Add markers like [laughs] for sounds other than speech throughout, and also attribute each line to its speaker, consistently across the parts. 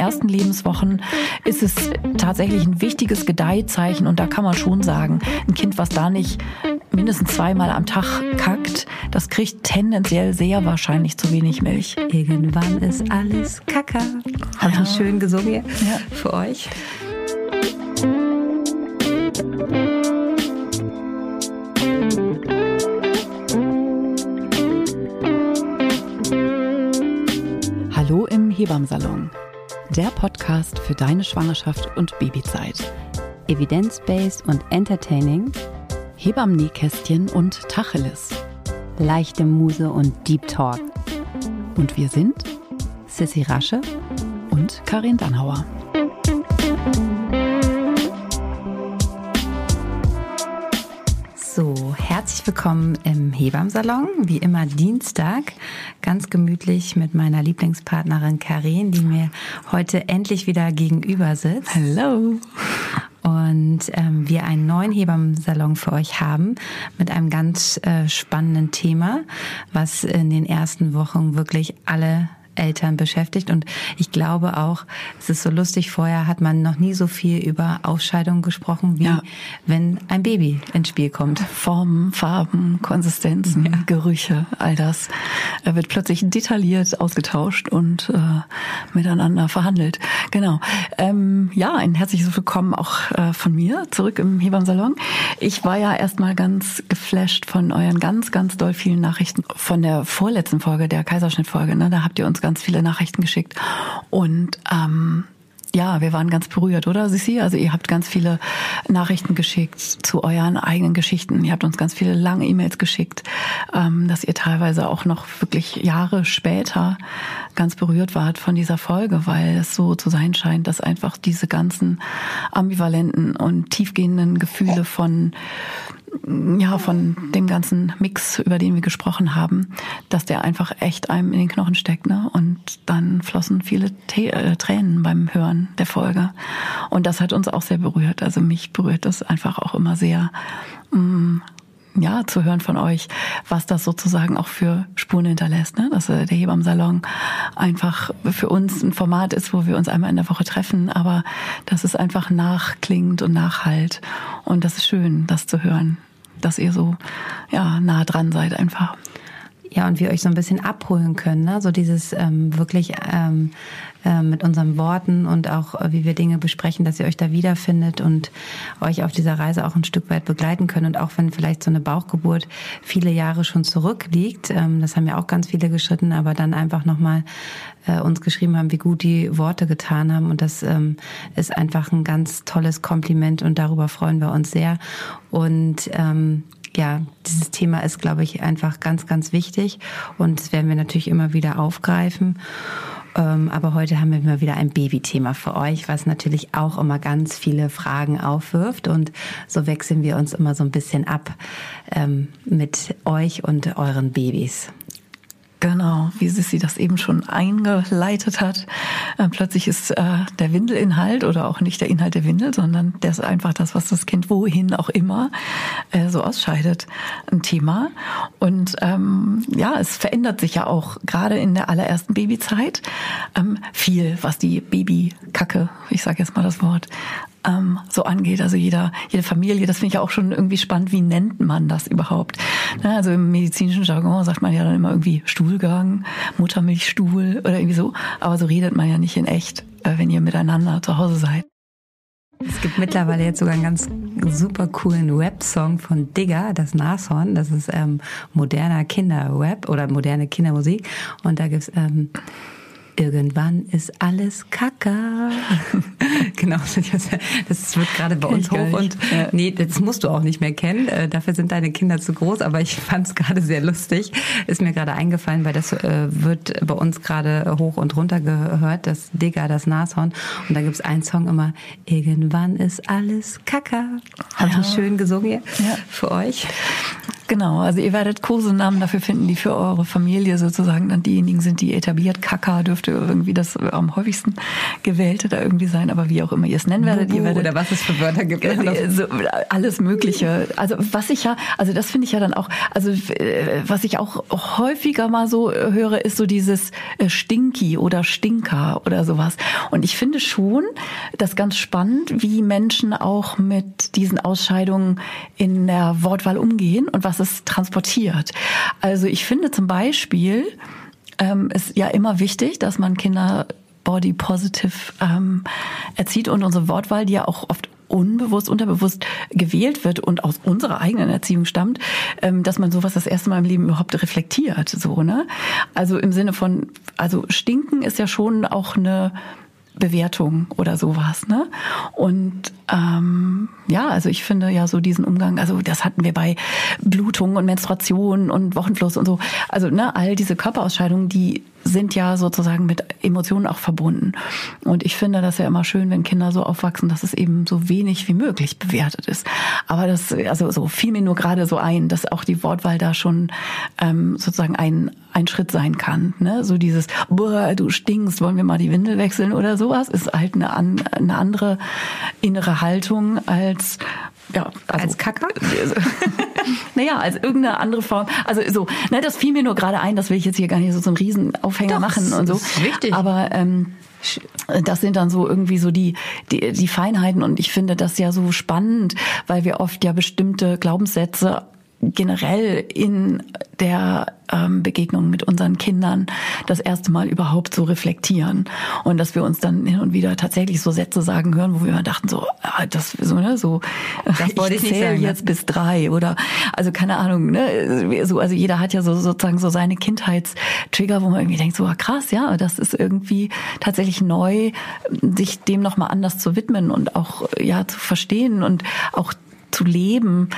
Speaker 1: ersten Lebenswochen ist es tatsächlich ein wichtiges Gedeihzeichen und da kann man schon sagen, ein Kind, was da nicht mindestens zweimal am Tag kackt, das kriegt tendenziell sehr wahrscheinlich zu wenig Milch.
Speaker 2: Irgendwann ist alles Kacker. Habe ja. schön gesungen ja. für euch.
Speaker 1: Hallo im Hebammsalon. Der Podcast für deine Schwangerschaft und Babyzeit.
Speaker 2: Evidence-based und entertaining.
Speaker 1: Hebammen-Nähkästchen und Tacheles.
Speaker 2: Leichte Muse und Deep Talk.
Speaker 1: Und wir sind
Speaker 2: Sissy Rasche
Speaker 1: und Karin Dannhauer.
Speaker 2: Herzlich willkommen im Hebammsalon. Wie immer Dienstag, ganz gemütlich mit meiner Lieblingspartnerin Karin, die mir heute endlich wieder gegenüber sitzt.
Speaker 1: Hallo.
Speaker 2: Und ähm, wir einen neuen Hebammsalon für euch haben mit einem ganz äh, spannenden Thema, was in den ersten Wochen wirklich alle Eltern beschäftigt. Und ich glaube auch, es ist so lustig, vorher hat man noch nie so viel über Ausscheidungen gesprochen, wie ja. wenn ein Baby ins Spiel kommt.
Speaker 1: Formen, Farben, Konsistenzen, ja. Gerüche, all das wird plötzlich detailliert ausgetauscht und äh, miteinander verhandelt. Genau. Ähm, ja, ein herzliches Willkommen auch äh, von mir zurück im Hebammsalon. Ich war ja erstmal ganz geflasht von euren ganz, ganz doll vielen Nachrichten von der vorletzten Folge, der Kaiserschnittfolge. Ne? Da habt ihr uns ganz viele Nachrichten geschickt. Und ähm, ja, wir waren ganz berührt, oder Sissi? Also ihr habt ganz viele Nachrichten geschickt zu euren eigenen Geschichten. Ihr habt uns ganz viele lange E-Mails geschickt, ähm, dass ihr teilweise auch noch wirklich Jahre später ganz berührt wart von dieser Folge, weil es so zu sein scheint, dass einfach diese ganzen ambivalenten und tiefgehenden Gefühle von ja, von dem ganzen Mix, über den wir gesprochen haben, dass der einfach echt einem in den Knochen steckt, ne? Und dann flossen viele äh, Tränen beim Hören der Folge. Und das hat uns auch sehr berührt. Also mich berührt das einfach auch immer sehr, mm, ja, zu hören von euch, was das sozusagen auch für Spuren hinterlässt, ne? Dass äh, der Hebammsalon einfach für uns ein Format ist, wo wir uns einmal in der Woche treffen, aber dass es einfach nachklingt und nachhalt. Und das ist schön, das zu hören, dass ihr so, ja, nah dran seid einfach.
Speaker 2: Ja, und wir euch so ein bisschen abholen können, ne? so dieses ähm, wirklich ähm, äh, mit unseren Worten und auch äh, wie wir Dinge besprechen, dass ihr euch da wiederfindet und euch auf dieser Reise auch ein Stück weit begleiten könnt. Und auch wenn vielleicht so eine Bauchgeburt viele Jahre schon zurückliegt, ähm, das haben ja auch ganz viele geschritten, aber dann einfach nochmal äh, uns geschrieben haben, wie gut die Worte getan haben. Und das ähm, ist einfach ein ganz tolles Kompliment und darüber freuen wir uns sehr. Und ähm, ja, dieses Thema ist, glaube ich, einfach ganz, ganz wichtig und das werden wir natürlich immer wieder aufgreifen. Ähm, aber heute haben wir mal wieder ein Babythema für euch, was natürlich auch immer ganz viele Fragen aufwirft. Und so wechseln wir uns immer so ein bisschen ab ähm, mit euch und euren Babys.
Speaker 1: Genau, wie sie das eben schon eingeleitet hat. Äh, plötzlich ist äh, der Windelinhalt oder auch nicht der Inhalt der Windel, sondern der ist einfach das, was das Kind wohin auch immer äh, so ausscheidet, ein Thema. Und ähm, ja, es verändert sich ja auch gerade in der allerersten Babyzeit ähm, viel, was die Babykacke, ich sage jetzt mal das Wort, ähm, so angeht. Also jeder, jede Familie, das finde ich auch schon irgendwie spannend. Wie nennt man das überhaupt? Ne, also im medizinischen Jargon sagt man ja dann immer irgendwie Stuhlgang, Muttermilchstuhl oder irgendwie so. Aber so redet man ja nicht in echt, äh, wenn ihr miteinander zu Hause seid.
Speaker 2: Es gibt mittlerweile jetzt sogar einen ganz super coolen Rap-Song von Digger, das Nashorn. Das ist ähm, moderner Kinderrap oder moderne Kindermusik. Und da gibt's ähm, Irgendwann ist alles Kacker. [laughs] genau, das wird gerade bei uns hoch und ja. nee, das musst du auch nicht mehr kennen. Äh, dafür sind deine Kinder zu groß, aber ich fand es gerade sehr lustig. Ist mir gerade eingefallen, weil das äh, wird bei uns gerade hoch und runter gehört, das Digger, das Nashorn. Und da gibt's einen Song immer, Irgendwann ist alles Kacker. Habe ja. ich schön gesungen ja. für euch.
Speaker 1: Genau, also ihr werdet Kosenamen dafür finden, die für eure Familie sozusagen dann diejenigen sind, die etabliert. Kaka dürfte irgendwie das am häufigsten gewählte da irgendwie sein, aber wie auch immer ihr es nennen werdet,
Speaker 2: Bubu
Speaker 1: ihr werdet
Speaker 2: oder was es für Wörter gibt.
Speaker 1: so, alles Mögliche. Also was ich ja, also das finde ich ja dann auch, also äh, was ich auch häufiger mal so höre, ist so dieses äh, Stinky oder Stinker oder sowas. Und ich finde schon das ganz spannend, wie Menschen auch mit diesen Ausscheidungen in der Wortwahl umgehen und was es transportiert. Also ich finde zum Beispiel, ähm, ist ja immer wichtig, dass man Kinder body positive ähm, erzieht und unsere Wortwahl, die ja auch oft unbewusst, unterbewusst gewählt wird und aus unserer eigenen Erziehung stammt, ähm, dass man sowas das erste Mal im Leben überhaupt reflektiert, so, ne? Also im Sinne von, also stinken ist ja schon auch eine Bewertung oder sowas. Ne? Und ähm, ja, also ich finde ja so diesen Umgang, also das hatten wir bei Blutung und Menstruation und Wochenfluss und so. Also ne, all diese Körperausscheidungen, die sind ja sozusagen mit Emotionen auch verbunden. Und ich finde das ja immer schön, wenn Kinder so aufwachsen, dass es eben so wenig wie möglich bewertet ist. Aber das, also so fiel mir nur gerade so ein, dass auch die Wortwahl da schon ähm, sozusagen ein, ein Schritt sein kann. Ne? So dieses, boah, du stinkst, wollen wir mal die Windel wechseln oder sowas, ist halt eine, eine andere innere Haltung als ja,
Speaker 2: also, als Kacker? [laughs] [laughs]
Speaker 1: naja, als irgendeine andere Form. Also so, ne, das fiel mir nur gerade ein, das will ich jetzt hier gar nicht so zum Riesenaufhänger Doch, machen und so.
Speaker 2: Ist wichtig.
Speaker 1: Aber ähm, das sind dann so irgendwie so die, die, die Feinheiten und ich finde das ja so spannend, weil wir oft ja bestimmte Glaubenssätze generell in der ähm, Begegnung mit unseren Kindern das erste Mal überhaupt so reflektieren und dass wir uns dann hin und wieder tatsächlich so Sätze sagen hören, wo wir immer dachten so, ah, das so ne so, das wollte ich, ich zähle ne? jetzt bis drei oder also keine Ahnung ne so also jeder hat ja so sozusagen so seine Kindheitstrigger, wo man irgendwie denkt so ah, krass ja das ist irgendwie tatsächlich neu sich dem noch mal anders zu widmen und auch ja zu verstehen und auch zu leben,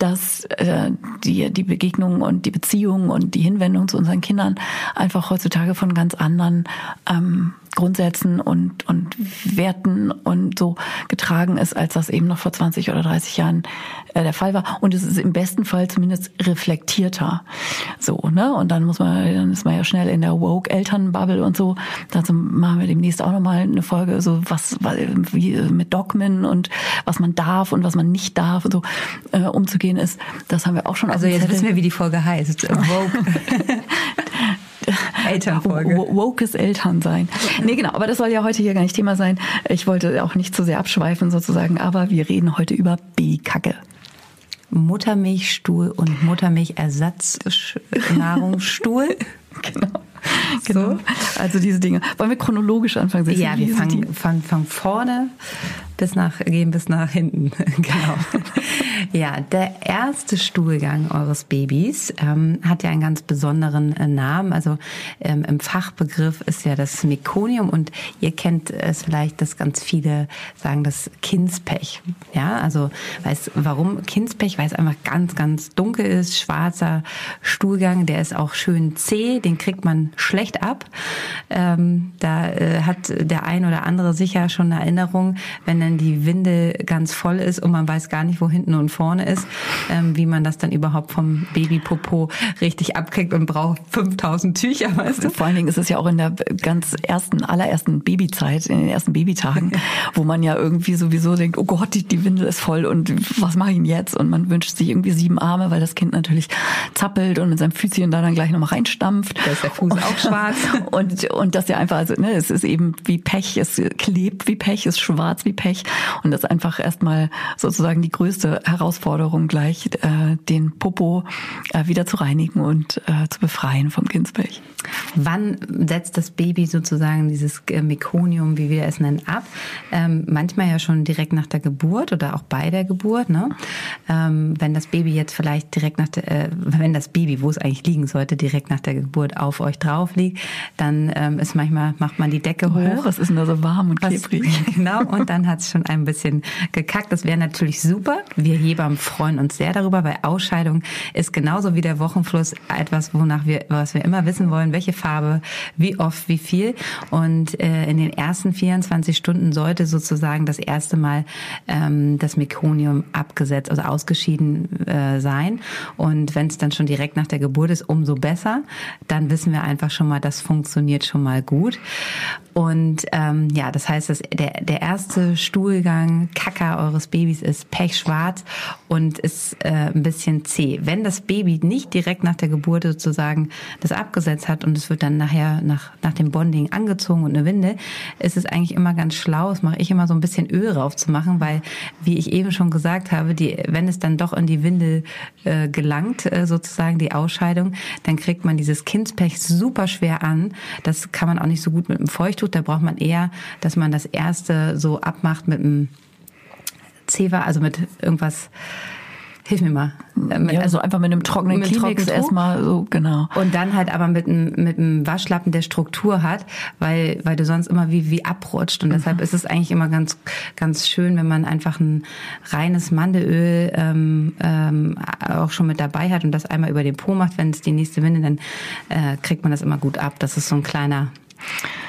Speaker 1: dass äh, die, die Begegnungen und die Beziehungen und die Hinwendung zu unseren Kindern einfach heutzutage von ganz anderen ähm, Grundsätzen und, und Werten und so getragen ist, als das eben noch vor 20 oder 30 Jahren äh, der Fall war. Und es ist im besten Fall zumindest reflektierter. So, ne? Und dann muss man, dann ist man ja schnell in der Woke-Elternbubble und so. Dazu machen wir demnächst auch nochmal eine Folge, so was, wie mit Dogmen und was man darf und was man nicht darf und so äh, umzugehen ist. Das haben wir auch schon.
Speaker 2: Also jetzt wissen wir, wie die Folge heißt. [laughs] Woke. [laughs]
Speaker 1: Elternfolge. Wokes Eltern sein. Nee, genau, aber das soll ja heute hier gar nicht Thema sein. Ich wollte auch nicht zu sehr abschweifen sozusagen, aber wir reden heute über Babykacke.
Speaker 2: Muttermilchstuhl und Muttermilchersatznahrungsstuhl. [laughs]
Speaker 1: genau. Genau. So. Also diese Dinge. Wollen wir chronologisch anfangen?
Speaker 2: Ja, wir fangen, fangen, fangen vorne bis nach, gehen bis nach hinten. [laughs] genau. ja, der erste Stuhlgang eures Babys ähm, hat ja einen ganz besonderen äh, Namen. Also ähm, im Fachbegriff ist ja das Mekonium und ihr kennt es vielleicht, dass ganz viele sagen das Kindspech. Ja, also weiß warum Kindspech, weil es einfach ganz, ganz dunkel ist, schwarzer Stuhlgang, der ist auch schön zäh, den kriegt man schlecht ab. Ähm, da äh, hat der ein oder andere sicher schon eine Erinnerung, wenn dann die Windel ganz voll ist und man weiß gar nicht, wo hinten und vorne ist, ähm, wie man das dann überhaupt vom Babypopo richtig abkriegt und braucht 5000 Tücher, weißt du?
Speaker 1: Vor allen Dingen ist es ja auch in der ganz ersten, allerersten Babyzeit, in den ersten Babytagen, wo man ja irgendwie sowieso denkt, oh Gott, die, die Windel ist voll und was mache ich denn jetzt? Und man wünscht sich irgendwie sieben Arme, weil das Kind natürlich zappelt und mit seinem Füßchen da dann gleich nochmal reinstampft.
Speaker 2: Da ist der Fuß auch [laughs] schwarz.
Speaker 1: Und, und das ja einfach, also ne, es ist eben wie Pech, es klebt wie Pech, es ist schwarz wie Pech. Und das ist einfach erstmal sozusagen die größte Herausforderung gleich, äh, den Popo äh, wieder zu reinigen und äh, zu befreien vom Kindspech.
Speaker 2: Wann setzt das Baby sozusagen dieses äh, Mekonium, wie wir es nennen, ab? Ähm, manchmal ja schon direkt nach der Geburt oder auch bei der Geburt. Ne? Ähm, wenn das Baby jetzt vielleicht direkt nach der, äh, wenn das Baby, wo es eigentlich liegen sollte, direkt nach der Geburt auf euch drauf liegt, dann ähm, ist manchmal macht man die Decke hoch.
Speaker 1: Was ist denn da so warm und klebrig? [laughs]
Speaker 2: genau. Und dann hat hat schon ein bisschen gekackt. Das wäre natürlich super. Wir Hebammen freuen uns sehr darüber, weil Ausscheidung ist genauso wie der Wochenfluss etwas, wonach wir, was wir immer wissen wollen, welche Farbe, wie oft, wie viel. Und äh, in den ersten 24 Stunden sollte sozusagen das erste Mal ähm, das Mekonium abgesetzt, also ausgeschieden äh, sein. Und wenn es dann schon direkt nach der Geburt ist, umso besser. Dann wissen wir einfach schon mal, das funktioniert schon mal gut. Und ähm, ja, das heißt, dass der, der erste Stuhlgang, Kacker eures Babys ist pechschwarz und ist äh, ein bisschen zäh. Wenn das Baby nicht direkt nach der Geburt sozusagen das abgesetzt hat und es wird dann nachher nach, nach dem Bonding angezogen und eine Winde, ist es eigentlich immer ganz schlau, das mache ich immer so ein bisschen Öl drauf zu machen, weil, wie ich eben schon gesagt habe, die, wenn es dann doch in die Windel äh, gelangt, äh, sozusagen die Ausscheidung, dann kriegt man dieses Kindspech super schwer an. Das kann man auch nicht so gut mit einem Feuchttuch. Da braucht man eher, dass man das erste so abmacht mit einem Zewa, also mit irgendwas Hilf mir mal.
Speaker 1: Mit, ja, also einfach mit einem trockenen mit Kleenex erstmal so, genau.
Speaker 2: Und dann halt aber mit einem, mit einem Waschlappen, der Struktur hat, weil, weil du sonst immer wie, wie abrutscht. Und mhm. deshalb ist es eigentlich immer ganz, ganz schön, wenn man einfach ein reines Mandelöl ähm, ähm, auch schon mit dabei hat und das einmal über den Po macht, wenn es die nächste Winde, dann äh, kriegt man das immer gut ab. Das ist so ein kleiner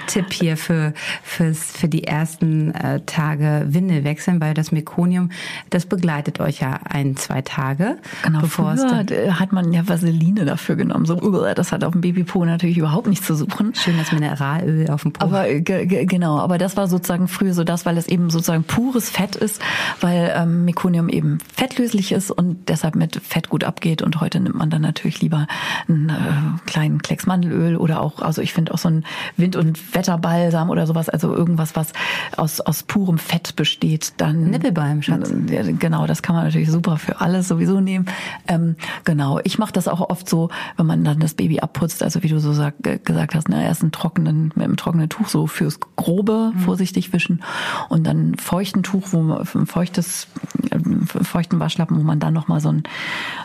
Speaker 2: Tipp hier für, fürs, für die ersten äh, Tage Windel wechseln, weil das Mekonium, das begleitet euch ja ein, zwei Tage.
Speaker 1: Genau, bevor früher es hat man ja Vaseline dafür genommen. So, das hat auf dem Babypo natürlich überhaupt nichts zu suchen.
Speaker 2: Schön das Mineralöl auf dem Po.
Speaker 1: Aber genau, aber das war sozusagen früher so das, weil es eben sozusagen pures Fett ist, weil ähm, Mekonium eben fettlöslich ist und deshalb mit Fett gut abgeht. Und heute nimmt man dann natürlich lieber einen äh, kleinen Klecks Mandelöl oder auch, also ich finde auch so ein Wind- und Wetterbalsam oder sowas, also irgendwas, was aus, aus purem Fett besteht, dann.
Speaker 2: Nippelbalm, Schatz.
Speaker 1: Genau, das kann man natürlich super für alles sowieso nehmen. Ähm, genau, ich mache das auch oft so, wenn man dann das Baby abputzt, also wie du so sag, gesagt hast, ne, erst einen trockenen, mit einem trockenen Tuch so fürs Grobe mhm. vorsichtig wischen und dann feuchten Tuch, wo man, ein feuchtes, feuchten Waschlappen, wo man dann nochmal so ein,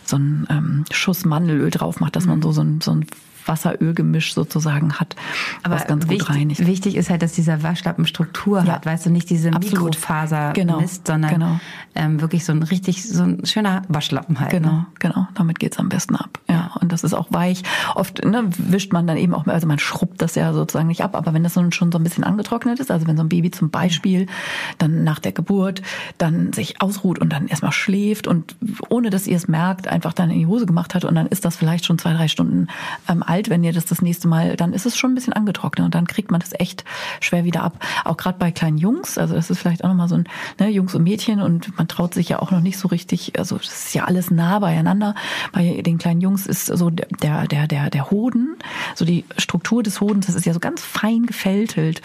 Speaker 1: so ein ähm, Schuss Mandelöl drauf macht, dass man so, so ein, so ein Wasser-Öl-Gemisch sozusagen hat,
Speaker 2: Aber was ganz wichtig, gut reinigt. Wichtig ist halt, dass dieser Waschlappen Struktur ja. hat, weißt du, nicht diese Mikrofaser genau. Mist, sondern genau. ähm, wirklich so ein richtig, so ein schöner Waschlappen halt.
Speaker 1: Genau, ne? genau. Damit geht's am besten ab. Ja, und das ist auch weich. Oft ne, wischt man dann eben auch, also man schrubbt das ja sozusagen nicht ab, aber wenn das schon so ein bisschen angetrocknet ist, also wenn so ein Baby zum Beispiel dann nach der Geburt dann sich ausruht und dann erstmal schläft und ohne dass ihr es merkt, einfach dann in die Hose gemacht hat und dann ist das vielleicht schon zwei, drei Stunden ähm, alt, wenn ihr das das nächste Mal, dann ist es schon ein bisschen angetrocknet und dann kriegt man das echt schwer wieder ab. Auch gerade bei kleinen Jungs, also das ist vielleicht auch nochmal so ein ne, Jungs und Mädchen und man traut sich ja auch noch nicht so richtig, also das ist ja alles nah beieinander. Bei den kleinen Jungs ist so der, der, der, der Hoden, so die Struktur des Hodens, das ist ja so ganz fein gefältelt.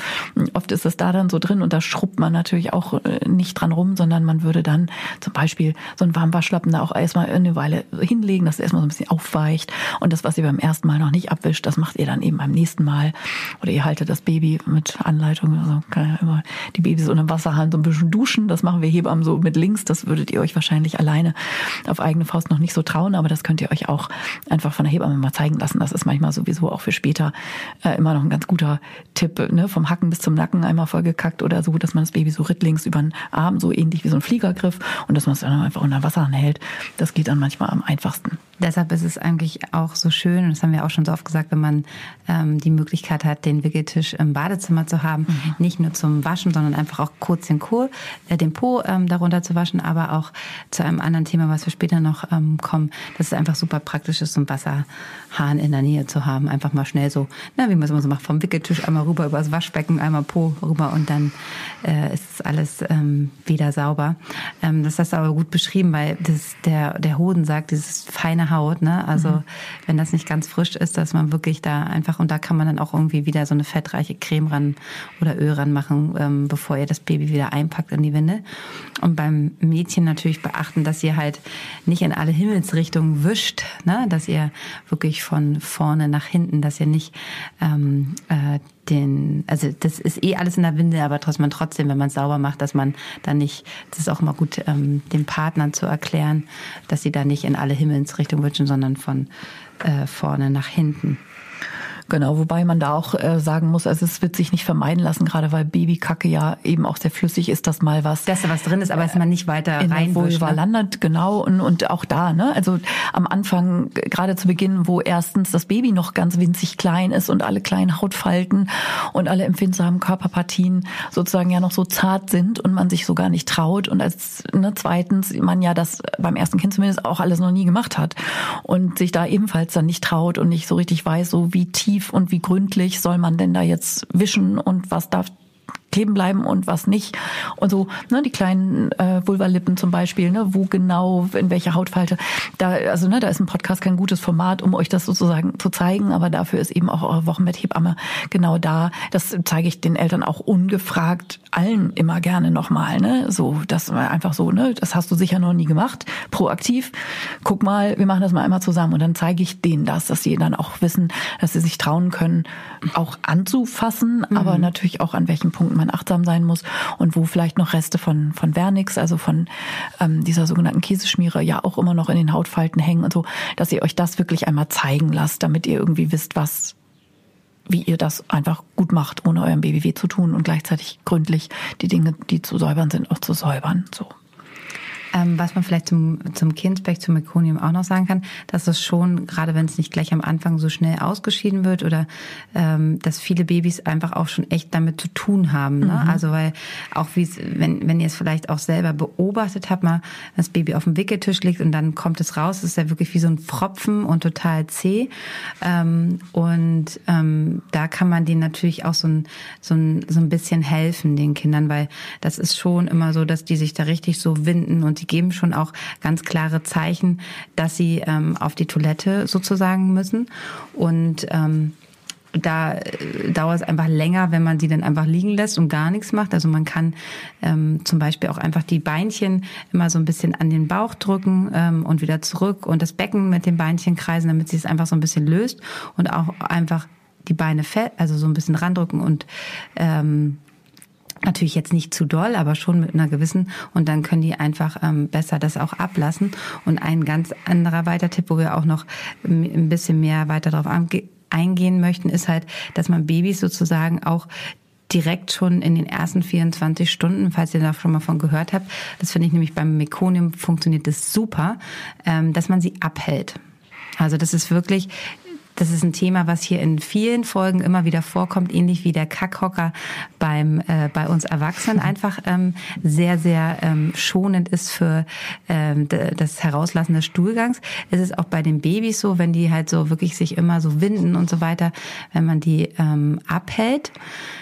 Speaker 1: Oft ist das da dann so drin und da schrubbt man natürlich auch äh, nicht dran rum, sondern man würde dann zum Beispiel so einen warmen Waschlappen da auch erstmal eine Weile hinlegen, dass es erstmal so ein bisschen aufweicht und das, was ihr beim ersten Mal noch nicht abwischt, das macht ihr dann eben beim nächsten Mal. Oder ihr haltet das Baby mit Anleitung, also kann ja immer die Babys unter Wasserhahn so ein bisschen duschen. Das machen wir Hebammen so mit links. Das würdet ihr euch wahrscheinlich alleine auf eigene Faust noch nicht so trauen, aber das könnt ihr euch auch einfach von der Hebamme mal zeigen lassen. Das ist manchmal sowieso auch für später äh, immer noch ein ganz guter Tipp. Ne? Vom Hacken bis zum Nacken einmal vollgekackt oder so, dass man das Baby so rittlings über den Arm, so ähnlich wie so ein Fliegergriff und dass man es dann einfach unter Wasser hält. Das geht dann manchmal am einfachsten.
Speaker 2: Deshalb ist es eigentlich auch so schön, und das haben wir auch schon so oft gesagt, wenn man ähm, die Möglichkeit hat, den Wickeltisch im Badezimmer zu haben, mhm. nicht nur zum Waschen, sondern einfach auch kurz den, Kohl, äh, den Po ähm, darunter zu waschen, aber auch zu einem anderen Thema, was wir später noch ähm, kommen, dass es einfach super praktisch ist, so einen Wasserhahn in der Nähe zu haben. Einfach mal schnell so, na, wie man es immer so macht, vom Wickeltisch einmal rüber übers Waschbecken, einmal Po rüber und dann äh, ist alles ähm, wieder sauber. Ähm, das hast du aber gut beschrieben, weil das, der, der Hoden sagt, dieses feine Haut. Ne? Also mhm. wenn das nicht ganz frisch ist, dass man wirklich da einfach, und da kann man dann auch irgendwie wieder so eine fettreiche Creme ran oder Öl ran machen, ähm, bevor ihr das Baby wieder einpackt in die Winde. Und beim Mädchen natürlich beachten, dass ihr halt nicht in alle Himmelsrichtungen wischt, ne? dass ihr wirklich von vorne nach hinten, dass ihr nicht ähm, äh, den, also das ist eh alles in der Winde, aber trotzdem, trotzdem, wenn man es sauber macht, dass man dann nicht, das ist auch immer gut, ähm, den Partnern zu erklären, dass sie da nicht in alle Himmelsrichtungen wünschen, sondern von äh, vorne nach hinten.
Speaker 1: Genau, wobei man da auch äh, sagen muss, also es wird sich nicht vermeiden lassen, gerade weil Babykacke ja eben auch sehr flüssig ist, dass mal was.
Speaker 2: Dass da was drin ist, aber dass man nicht weiter in rein
Speaker 1: der Vulva
Speaker 2: ne?
Speaker 1: landet, genau. Und, und auch da, ne? Also am Anfang, gerade zu Beginn, wo erstens das Baby noch ganz winzig klein ist und alle kleinen Hautfalten und alle empfindsamen Körperpartien sozusagen ja noch so zart sind und man sich so gar nicht traut. Und als ne, zweitens man ja das beim ersten Kind zumindest auch alles noch nie gemacht hat und sich da ebenfalls dann nicht traut und nicht so richtig weiß, so wie tief und wie gründlich soll man denn da jetzt wischen und was darf kleben bleiben und was nicht. Und so, ne, die kleinen äh, Vulvalippen zum Beispiel, ne, wo genau, in welcher Hautfalte. Da, also ne, da ist ein Podcast kein gutes Format, um euch das sozusagen zu zeigen, aber dafür ist eben auch eure Wochenbetthebamme genau da. Das zeige ich den Eltern auch ungefragt allen immer gerne nochmal. Ne? So, das einfach so, ne, das hast du sicher noch nie gemacht. Proaktiv. Guck mal, wir machen das mal einmal zusammen und dann zeige ich denen das, dass sie dann auch wissen, dass sie sich trauen können, auch anzufassen, mhm. aber natürlich auch an welchen Punkten man achtsam sein muss und wo vielleicht noch Reste von, von Vernix, also von ähm, dieser sogenannten Käseschmiere, ja auch immer noch in den Hautfalten hängen und so, dass ihr euch das wirklich einmal zeigen lasst, damit ihr irgendwie wisst, was wie ihr das einfach gut macht, ohne eurem weh zu tun und gleichzeitig gründlich die Dinge, die zu säubern sind, auch zu säubern. So.
Speaker 2: Ähm, was man vielleicht zum, zum Kindspeck, zum Mekonium auch noch sagen kann, dass es schon, gerade wenn es nicht gleich am Anfang so schnell ausgeschieden wird oder ähm, dass viele Babys einfach auch schon echt damit zu tun haben. Ne? Mhm. Also weil auch wie es, wenn, wenn ihr es vielleicht auch selber beobachtet habt, mal das Baby auf dem Wickeltisch liegt und dann kommt es raus, ist ja wirklich wie so ein Pfropfen und total zäh. Ähm, und ähm, da kann man denen natürlich auch so ein, so, ein, so ein bisschen helfen, den Kindern, weil das ist schon immer so, dass die sich da richtig so winden und die geben schon auch ganz klare Zeichen, dass sie ähm, auf die Toilette sozusagen müssen. Und ähm, da äh, dauert es einfach länger, wenn man sie dann einfach liegen lässt und gar nichts macht. Also man kann ähm, zum Beispiel auch einfach die Beinchen immer so ein bisschen an den Bauch drücken ähm, und wieder zurück und das Becken mit den Beinchen kreisen, damit sie es einfach so ein bisschen löst und auch einfach die Beine fett, also so ein bisschen randrücken und ähm, Natürlich jetzt nicht zu doll, aber schon mit einer gewissen und dann können die einfach ähm, besser das auch ablassen. Und ein ganz anderer weiter Tipp, wo wir auch noch ein bisschen mehr weiter darauf eingehen möchten, ist halt, dass man Babys sozusagen auch direkt schon in den ersten 24 Stunden, falls ihr da schon mal von gehört habt, das finde ich nämlich beim Mekonium funktioniert das super, ähm, dass man sie abhält. Also das ist wirklich das ist ein Thema, was hier in vielen Folgen immer wieder vorkommt, ähnlich wie der Kackhocker beim äh, bei uns Erwachsenen [laughs] einfach ähm, sehr sehr ähm, schonend ist für ähm, das Herauslassen des Stuhlgangs. Es ist auch bei den Babys so, wenn die halt so wirklich sich immer so winden und so weiter, wenn man die ähm, abhält.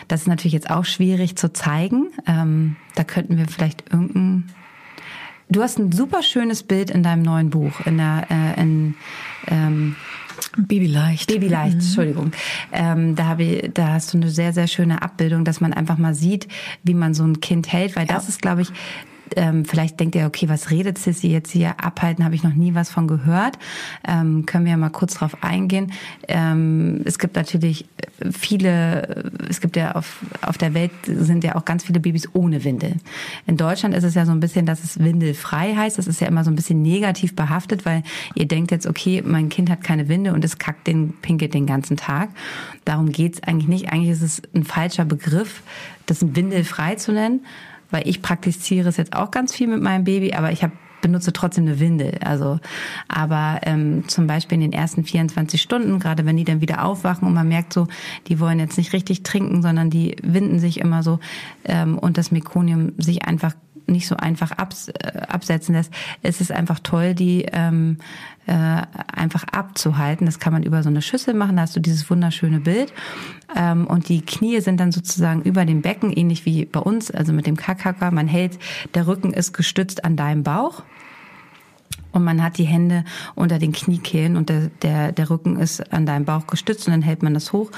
Speaker 2: Das ist natürlich jetzt auch schwierig zu zeigen. Ähm, da könnten wir vielleicht irgendein Du hast ein super schönes Bild in deinem neuen Buch, in der äh, in ähm,
Speaker 1: Babyleicht.
Speaker 2: Babyleicht, mhm. Entschuldigung. Ähm, da, habe ich, da hast du eine sehr, sehr schöne Abbildung, dass man einfach mal sieht, wie man so ein Kind hält, weil ja. das ist, glaube ich, ähm, vielleicht denkt ihr, okay, was redet Sissy jetzt hier? Abhalten habe ich noch nie was von gehört. Ähm, können wir ja mal kurz drauf eingehen. Ähm, es gibt natürlich viele, es gibt ja auf, auf der Welt sind ja auch ganz viele Babys ohne Windel. In Deutschland ist es ja so ein bisschen, dass es windelfrei heißt. Das ist ja immer so ein bisschen negativ behaftet, weil ihr denkt jetzt, okay, mein Kind hat keine Winde und es kackt den, pinkelt den ganzen Tag. Darum geht's eigentlich nicht. Eigentlich ist es ein falscher Begriff, das windelfrei zu nennen weil ich praktiziere es jetzt auch ganz viel mit meinem Baby, aber ich habe benutze trotzdem eine Windel. Also, aber ähm, zum Beispiel in den ersten 24 Stunden, gerade wenn die dann wieder aufwachen und man merkt so, die wollen jetzt nicht richtig trinken, sondern die winden sich immer so ähm, und das Mekonium sich einfach nicht so einfach abs äh, absetzen lässt, ist es einfach toll, die ähm, äh, einfach abzuhalten. Das kann man über so eine Schüssel machen, da hast du dieses wunderschöne Bild. Ähm, und die Knie sind dann sozusagen über dem Becken, ähnlich wie bei uns, also mit dem Kakaka. Man hält, der Rücken ist gestützt an deinem Bauch. Und man hat die Hände unter den Kniekehlen und der, der, der Rücken ist an deinem Bauch gestützt und dann hält man das hoch.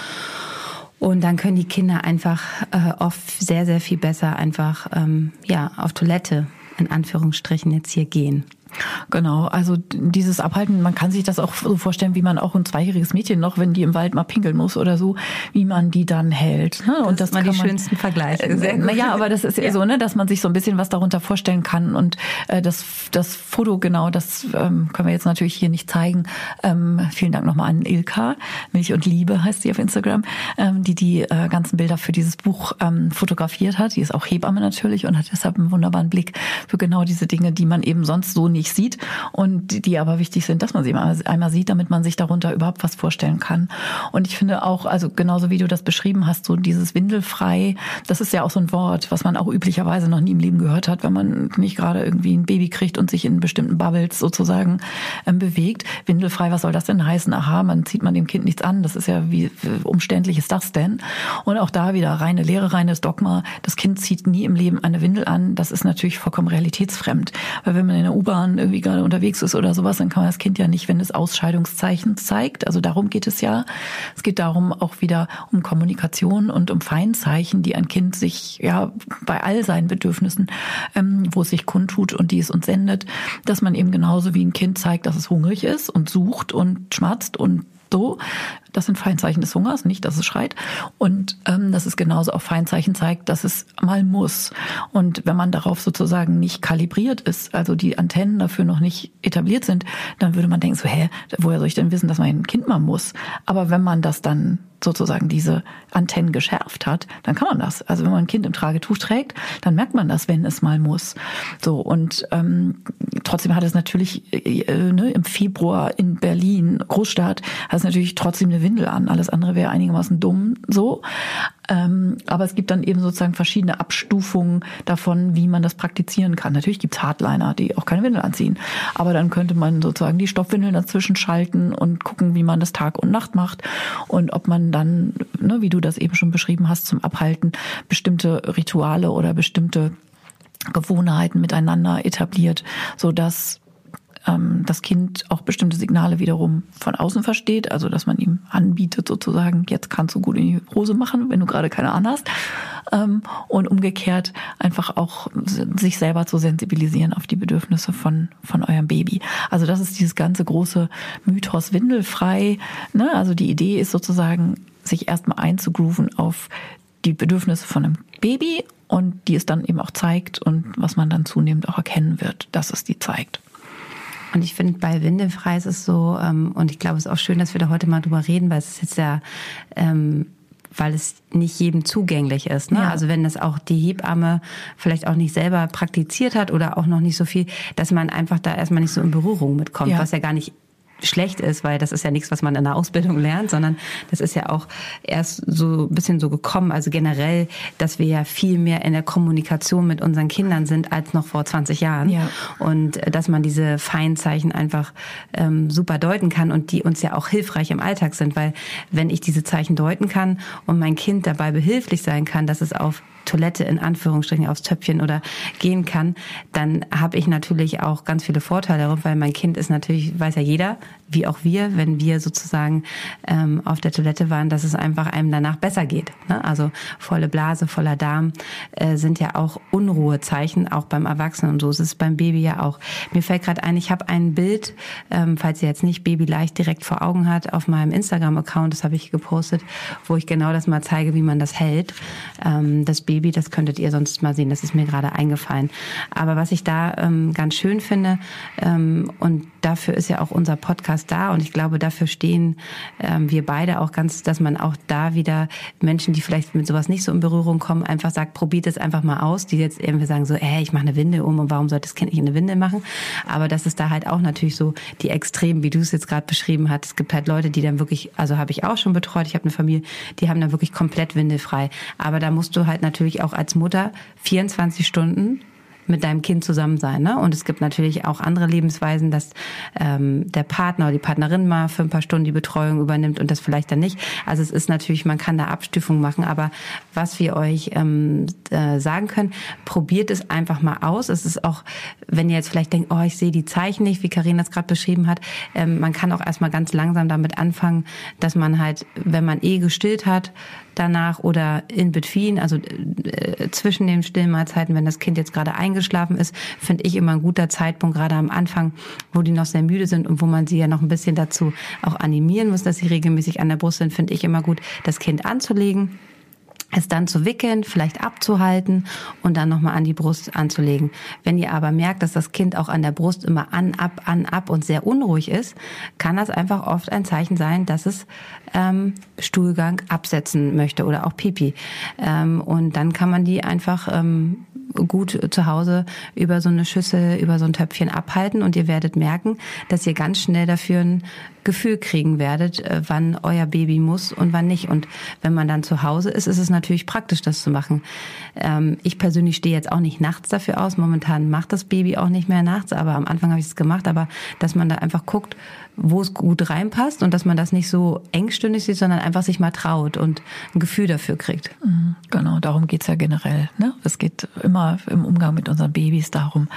Speaker 2: Und dann können die Kinder einfach äh, oft sehr, sehr viel besser einfach ähm, ja auf Toilette in Anführungsstrichen jetzt hier gehen.
Speaker 1: Genau, also dieses Abhalten, man kann sich das auch so vorstellen, wie man auch ein zweijähriges Mädchen noch, wenn die im Wald mal pinkeln muss oder so, wie man die dann hält.
Speaker 2: Ne? Und das, das waren die man, schönsten Vergleiche.
Speaker 1: Äh, naja, aber das ist [laughs] ja. so, ne, dass man sich so ein bisschen was darunter vorstellen kann. Und äh, das, das Foto, genau, das ähm, können wir jetzt natürlich hier nicht zeigen. Ähm, vielen Dank nochmal an Ilka, Milch und Liebe heißt sie auf Instagram, ähm, die die äh, ganzen Bilder für dieses Buch ähm, fotografiert hat. Die ist auch Hebamme natürlich und hat deshalb einen wunderbaren Blick für genau diese Dinge, die man eben sonst so nicht sieht und die aber wichtig sind, dass man sie einmal sieht, damit man sich darunter überhaupt was vorstellen kann. Und ich finde auch, also genauso wie du das beschrieben hast, so dieses Windelfrei, das ist ja auch so ein Wort, was man auch üblicherweise noch nie im Leben gehört hat, wenn man nicht gerade irgendwie ein Baby kriegt und sich in bestimmten Bubbles sozusagen ähm, bewegt. Windelfrei, was soll das denn heißen? Aha, man zieht man dem Kind nichts an. Das ist ja wie umständlich ist das denn? Und auch da wieder reine Lehre, reines Dogma. Das Kind zieht nie im Leben eine Windel an. Das ist natürlich vollkommen realitätsfremd. Weil wenn man in der U-Bahn irgendwie gerade unterwegs ist oder sowas, dann kann man das Kind ja nicht, wenn es Ausscheidungszeichen zeigt. Also darum geht es ja. Es geht darum auch wieder um Kommunikation und um Feinzeichen, die ein Kind sich ja bei all seinen Bedürfnissen, ähm, wo es sich kundtut und die es uns sendet, dass man eben genauso wie ein Kind zeigt, dass es hungrig ist und sucht und schmatzt und so. Das sind Feinzeichen des Hungers, nicht, dass es schreit. Und ähm, dass es genauso auch Feinzeichen zeigt, dass es mal muss. Und wenn man darauf sozusagen nicht kalibriert ist, also die Antennen dafür noch nicht etabliert sind, dann würde man denken, so, hä, woher soll ich denn wissen, dass mein Kind mal muss? Aber wenn man das dann sozusagen diese Antennen geschärft hat, dann kann man das. Also wenn man ein Kind im Tragetuch trägt, dann merkt man das, wenn es mal muss. So und ähm, trotzdem hat es natürlich äh, ne, im Februar in Berlin Großstadt hat es natürlich trotzdem eine Windel an. Alles andere wäre einigermaßen dumm so. Ähm, aber es gibt dann eben sozusagen verschiedene Abstufungen davon, wie man das praktizieren kann. Natürlich gibt es Hardliner, die auch keine Windel anziehen. Aber dann könnte man sozusagen die Stoffwindeln dazwischen schalten und gucken, wie man das Tag und Nacht macht und ob man dann, ne, wie du das eben schon beschrieben hast, zum Abhalten bestimmte Rituale oder bestimmte Gewohnheiten miteinander etabliert, so dass ähm, das Kind auch bestimmte Signale wiederum von außen versteht, also dass man ihm anbietet sozusagen, jetzt kannst du gut in die Hose machen, wenn du gerade keine Ahnung hast. Ähm, und umgekehrt einfach auch sich selber zu sensibilisieren auf die Bedürfnisse von, von eurem Baby. Also das ist dieses ganze große Mythos windelfrei. Ne? Also die Idee ist sozusagen, sich erstmal einzugrooven auf die Bedürfnisse von einem Baby und die es dann eben auch zeigt und was man dann zunehmend auch erkennen wird, dass es die zeigt.
Speaker 2: Und ich finde, bei Windefrei ist es so, ähm, und ich glaube, es ist auch schön, dass wir da heute mal drüber reden, weil es ist jetzt ja, ähm, weil es nicht jedem zugänglich ist. Ne? Ja. Also wenn das auch die Hebamme vielleicht auch nicht selber praktiziert hat oder auch noch nicht so viel, dass man einfach da erstmal nicht so in Berührung mitkommt, ja. was ja gar nicht schlecht ist, weil das ist ja nichts, was man in der Ausbildung lernt, sondern das ist ja auch erst so ein bisschen so gekommen. Also generell, dass wir ja viel mehr in der Kommunikation mit unseren Kindern sind als noch vor 20 Jahren. Ja. Und äh, dass man diese Feinzeichen einfach ähm, super deuten kann und die uns ja auch hilfreich im Alltag sind, weil wenn ich diese Zeichen deuten kann und mein Kind dabei behilflich sein kann, dass es auf Toilette in Anführungsstrichen aufs Töpfchen oder gehen kann, dann habe ich natürlich auch ganz viele Vorteile, weil mein Kind ist natürlich, weiß ja jeder, wie auch wir, wenn wir sozusagen ähm, auf der Toilette waren, dass es einfach einem danach besser geht. Ne? Also volle Blase, voller Darm äh, sind ja auch Unruhezeichen, auch beim Erwachsenen und so ist es beim Baby ja auch. Mir fällt gerade ein, ich habe ein Bild, ähm, falls ihr jetzt nicht Baby leicht direkt vor Augen hat, auf meinem Instagram-Account, das habe ich gepostet, wo ich genau das mal zeige, wie man das hält. Ähm, das Baby, das könntet ihr sonst mal sehen, das ist mir gerade eingefallen. Aber was ich da ähm, ganz schön finde, ähm, und dafür ist ja auch unser Podcast da, und ich glaube, dafür stehen ähm, wir beide auch ganz, dass man auch da wieder Menschen, die vielleicht mit sowas nicht so in Berührung kommen, einfach sagt, probiert es einfach mal aus, die jetzt irgendwie sagen so, ey, ich mache eine Winde um und warum sollte das Kind nicht eine Winde machen? Aber das ist da halt auch natürlich so die Extremen, wie du es jetzt gerade beschrieben hast. Es gibt halt Leute, die dann wirklich, also habe ich auch schon betreut, ich habe eine Familie, die haben dann wirklich komplett windelfrei. Aber da musst du halt natürlich natürlich auch als Mutter 24 Stunden mit deinem Kind zusammen sein. Ne? Und es gibt natürlich auch andere Lebensweisen, dass ähm, der Partner oder die Partnerin mal für ein paar Stunden die Betreuung übernimmt und das vielleicht dann nicht. Also es ist natürlich, man kann da Abstufungen machen, aber was wir euch ähm, äh, sagen können, probiert es einfach mal aus. Es ist auch, wenn ihr jetzt vielleicht denkt, oh, ich sehe die Zeichen nicht, wie Karina es gerade beschrieben hat, ähm, man kann auch erstmal ganz langsam damit anfangen, dass man halt, wenn man eh gestillt hat, danach oder in between, also äh, zwischen den Stillmahlzeiten, wenn das Kind jetzt gerade eingeschlafen ist, finde ich immer ein guter Zeitpunkt, gerade am Anfang, wo die noch sehr müde sind und wo man sie ja noch ein bisschen dazu auch animieren muss, dass sie regelmäßig an der Brust sind, finde ich immer gut, das Kind anzulegen es dann zu wickeln, vielleicht abzuhalten und dann nochmal an die Brust anzulegen. Wenn ihr aber merkt, dass das Kind auch an der Brust immer an, ab, an, ab und sehr unruhig ist, kann das einfach oft ein Zeichen sein, dass es ähm, Stuhlgang absetzen möchte oder auch Pipi. Ähm, und dann kann man die einfach ähm, gut zu Hause über so eine Schüssel, über so ein Töpfchen abhalten und ihr werdet merken, dass ihr ganz schnell dafür ein Gefühl kriegen werdet, äh, wann euer Baby muss und wann nicht. Und wenn man dann zu Hause ist, ist es natürlich praktisch, das zu machen. Ähm, ich persönlich stehe jetzt auch nicht nachts dafür aus. Momentan macht das Baby auch nicht mehr nachts, aber am Anfang habe ich es gemacht. Aber dass man da einfach guckt, wo es gut reinpasst und dass man das nicht so engstündig sieht, sondern einfach sich mal traut und ein Gefühl dafür kriegt.
Speaker 1: Mhm, genau, darum geht's ja generell. Ne? Es geht immer im Umgang mit unseren Babys darum,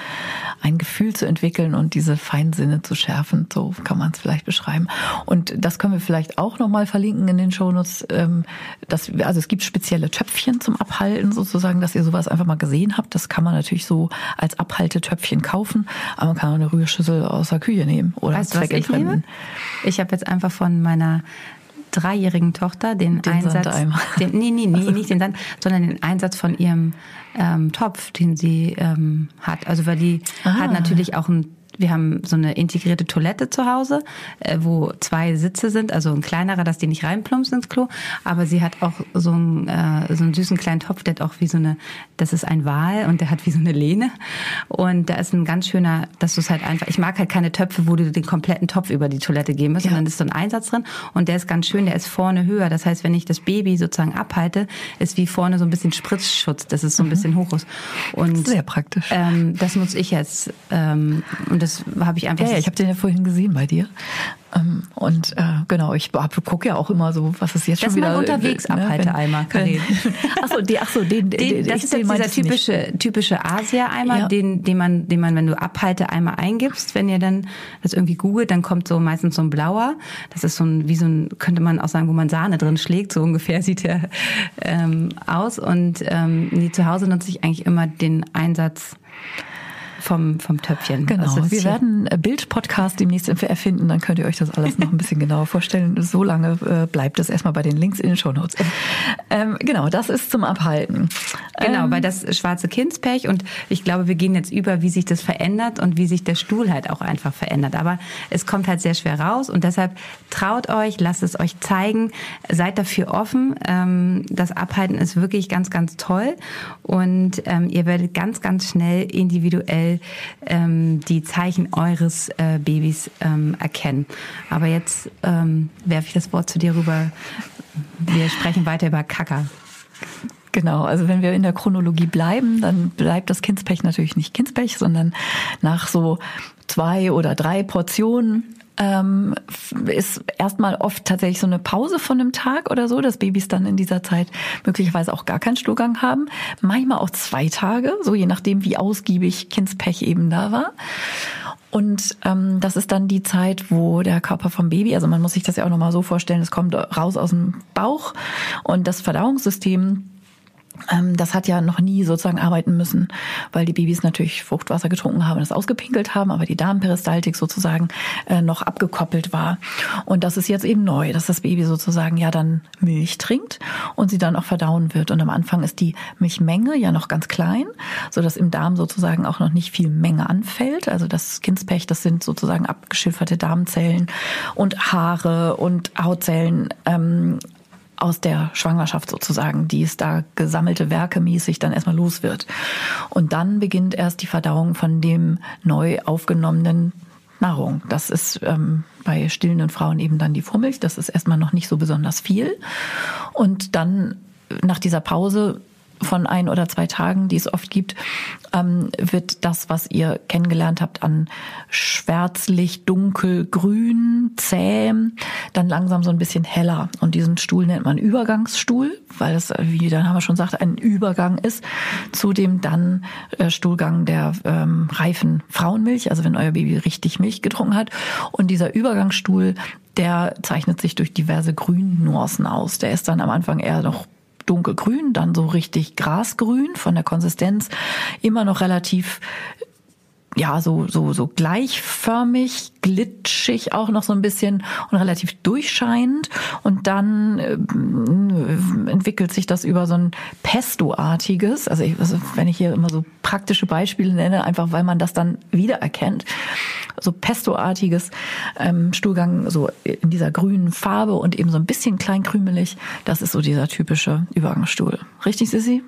Speaker 1: ein Gefühl zu entwickeln und diese Feinsinne zu schärfen. So kann man es vielleicht beschreiben. Und das können wir vielleicht auch nochmal verlinken in den Shownotes. Ähm, dass, also es gibt spezielle Töpfchen zum Abhalten sozusagen, dass ihr sowas einfach mal gesehen habt. Das kann man natürlich so als Abhaltetöpfchen kaufen, aber man kann auch eine Rührschüssel aus der Küche nehmen oder
Speaker 2: weißt, zweckentfremd finden. Ich habe jetzt einfach von meiner dreijährigen Tochter den, den Einsatz, [laughs] den, nee, nee, nee, nicht den Sand, sondern den Einsatz von ihrem ähm, Topf, den sie ähm, hat. Also weil die ah. hat natürlich auch einen wir haben so eine integrierte Toilette zu Hause, äh, wo zwei Sitze sind, also ein kleinerer, dass die nicht reinplumpsen ins Klo. Aber sie hat auch so einen, äh, so einen süßen kleinen Topf, der hat auch wie so eine, das ist ein Wal und der hat wie so eine Lehne. Und da ist ein ganz schöner, dass du es halt einfach, ich mag halt keine Töpfe, wo du den kompletten Topf über die Toilette geben musst, ja. sondern ist so ein Einsatz drin und der ist ganz schön, der ist vorne höher. Das heißt, wenn ich das Baby sozusagen abhalte, ist wie vorne so ein bisschen Spritzschutz, dass es so ein mhm. bisschen hoch ist. Und,
Speaker 1: Sehr praktisch.
Speaker 2: Ähm, das nutze ich jetzt. Ähm, und das habe ich einfach.
Speaker 1: Ja, ich habe den ja vorhin gesehen bei dir. Ähm, und äh, genau, ich gucke ja auch immer so, was ist jetzt das schon wieder.
Speaker 2: Das ist mein unterwegs ne, Abhalteeimer, Karin. [laughs]
Speaker 1: Achso, die, ach so, den, den,
Speaker 2: den das ist jetzt dieser typische typische Asia-Eimer, ja. den, den man, den man, wenn du Abhalteeimer eingibst, wenn ihr dann das irgendwie googelt, dann kommt so meistens so ein blauer. Das ist so ein, wie so ein, könnte man auch sagen, wo man Sahne drin schlägt, so ungefähr [laughs] sieht der ähm, aus. Und ähm, nee, zu Hause nutze ich eigentlich immer den Einsatz vom, vom Töpfchen.
Speaker 1: Genau. Also wir werden Bildpodcast demnächst erfinden, dann könnt ihr euch das alles noch ein bisschen genauer vorstellen. So lange äh, bleibt es erstmal bei den Links in den Shownotes. Ähm, genau, das ist zum Abhalten.
Speaker 2: Genau, ähm, weil das schwarze Kindspech und ich glaube, wir gehen jetzt über, wie sich das verändert und wie sich der Stuhl halt auch einfach verändert. Aber es kommt halt sehr schwer raus und deshalb traut euch, lasst es euch zeigen, seid dafür offen. Ähm, das Abhalten ist wirklich ganz, ganz toll und ähm, ihr werdet ganz, ganz schnell individuell ähm, die Zeichen eures äh, Babys ähm, erkennen. Aber jetzt ähm, werfe ich das Wort zu dir rüber. Wir sprechen weiter über Kacker.
Speaker 1: Genau, also wenn wir in der Chronologie bleiben, dann bleibt das Kindspech natürlich nicht Kindspech, sondern nach so zwei oder drei Portionen ähm, ist erstmal oft tatsächlich so eine Pause von einem Tag oder so, dass Babys dann in dieser Zeit möglicherweise auch gar keinen Stuhlgang haben. Manchmal auch zwei Tage, so je nachdem, wie ausgiebig Kindspech eben da war. Und ähm, das ist dann die Zeit, wo der Körper vom Baby, also man muss sich das ja auch nochmal so vorstellen, es kommt raus aus dem Bauch und das Verdauungssystem das hat ja noch nie sozusagen arbeiten müssen, weil die Babys natürlich Fruchtwasser getrunken haben, das ausgepinkelt haben, aber die Darmperistaltik sozusagen äh, noch abgekoppelt war. Und das ist jetzt eben neu, dass das Baby sozusagen ja dann Milch trinkt und sie dann auch verdauen wird. Und am Anfang ist die Milchmenge ja noch ganz klein, so dass im Darm sozusagen auch noch nicht viel Menge anfällt. Also das Kindspech, das sind sozusagen abgeschilferte Darmzellen und Haare und Hautzellen ähm, aus der Schwangerschaft sozusagen, die es da gesammelte Werke mäßig dann erstmal los wird. Und dann beginnt erst die Verdauung von dem neu aufgenommenen Nahrung. Das ist ähm, bei stillenden Frauen eben dann die Vormilch. Das ist erstmal noch nicht so besonders viel. Und dann nach dieser Pause von ein oder zwei Tagen, die es oft gibt, ähm, wird das, was ihr kennengelernt habt an schwärzlich, dunkel, grün, zäh, dann langsam so ein bisschen heller. Und diesen Stuhl nennt man Übergangsstuhl, weil es, wie dann haben wir schon gesagt, ein Übergang ist zu dem dann äh, Stuhlgang der ähm, reifen Frauenmilch, also wenn euer Baby richtig Milch getrunken hat. Und dieser Übergangsstuhl der zeichnet sich durch diverse Grünnuancen aus. Der ist dann am Anfang eher noch dunkelgrün, dann so richtig grasgrün von der Konsistenz, immer noch relativ ja, so, so, so gleichförmig, glitschig auch noch so ein bisschen und relativ durchscheinend. Und dann äh, entwickelt sich das über so ein Pesto-artiges, also, ich, also wenn ich hier immer so praktische Beispiele nenne, einfach weil man das dann wiedererkennt, so Pesto-artiges ähm, Stuhlgang, so in dieser grünen Farbe und eben so ein bisschen kleinkrümelig, das ist so dieser typische Übergangsstuhl. Richtig, Sissi?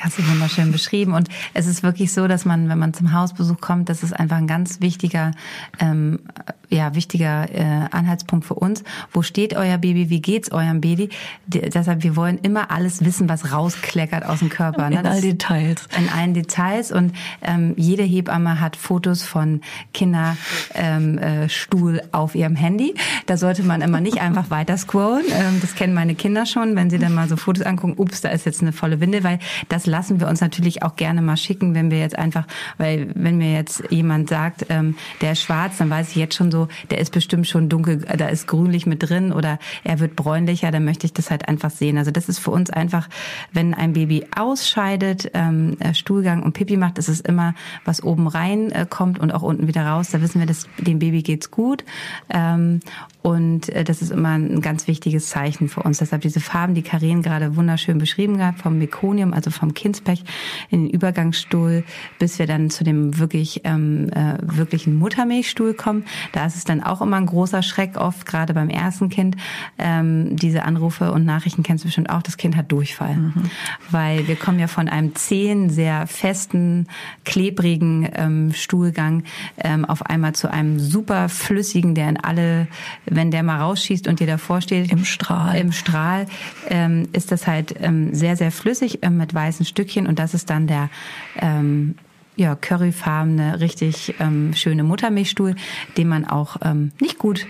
Speaker 2: Hast du wunderschön beschrieben. Und es ist wirklich so, dass man, wenn man zum Hausbesuch kommt, das ist einfach ein ganz wichtiger, ähm, ja, wichtiger äh, Anhaltspunkt für uns. Wo steht euer Baby? Wie geht's eurem Baby? D deshalb, wir wollen immer alles wissen, was rauskleckert aus dem Körper.
Speaker 1: Ne? In allen Details.
Speaker 2: In allen Details. Und ähm, jede Hebamme hat Fotos von Kinderstuhl ähm, äh, auf ihrem Handy. Da sollte man immer nicht einfach weiter scrollen. Ähm, das kennen meine Kinder schon, wenn sie dann mal so Fotos angucken, ups, da ist jetzt eine volle Windel, weil das lassen wir uns natürlich auch gerne mal schicken, wenn wir jetzt einfach, weil wenn mir jetzt jemand sagt, ähm, der ist schwarz, dann weiß ich jetzt schon so, der ist bestimmt schon dunkel, da ist grünlich mit drin oder er wird bräunlicher, dann möchte ich das halt einfach sehen. Also das ist für uns einfach, wenn ein Baby ausscheidet, ähm, äh, Stuhlgang und Pipi macht, ist es immer, was oben rein äh, kommt und auch unten wieder raus. Da wissen wir, dass dem Baby geht's gut. Ähm, und äh, das ist immer ein ganz wichtiges Zeichen für uns. Deshalb diese Farben, die Karin gerade wunderschön beschrieben hat, vom Mekonium, also vom Kindspech in den Übergangsstuhl, bis wir dann zu dem wirklich ähm, äh, wirklichen Muttermilchstuhl kommen. Da ist es dann auch immer ein großer Schreck oft, gerade beim ersten Kind. Ähm, diese Anrufe und Nachrichten kennst du bestimmt auch, das Kind hat Durchfall. Mhm. Weil wir kommen ja von einem zähen, sehr festen, klebrigen ähm, Stuhlgang ähm, auf einmal zu einem super flüssigen, der in alle wenn der mal rausschießt und dir davor steht.
Speaker 1: Im Strahl.
Speaker 2: Im Strahl ähm, ist das halt ähm, sehr, sehr flüssig äh, mit weißen Stückchen und das ist dann der ähm, ja, curryfarbene, richtig ähm, schöne Muttermilchstuhl, den man auch ähm, nicht gut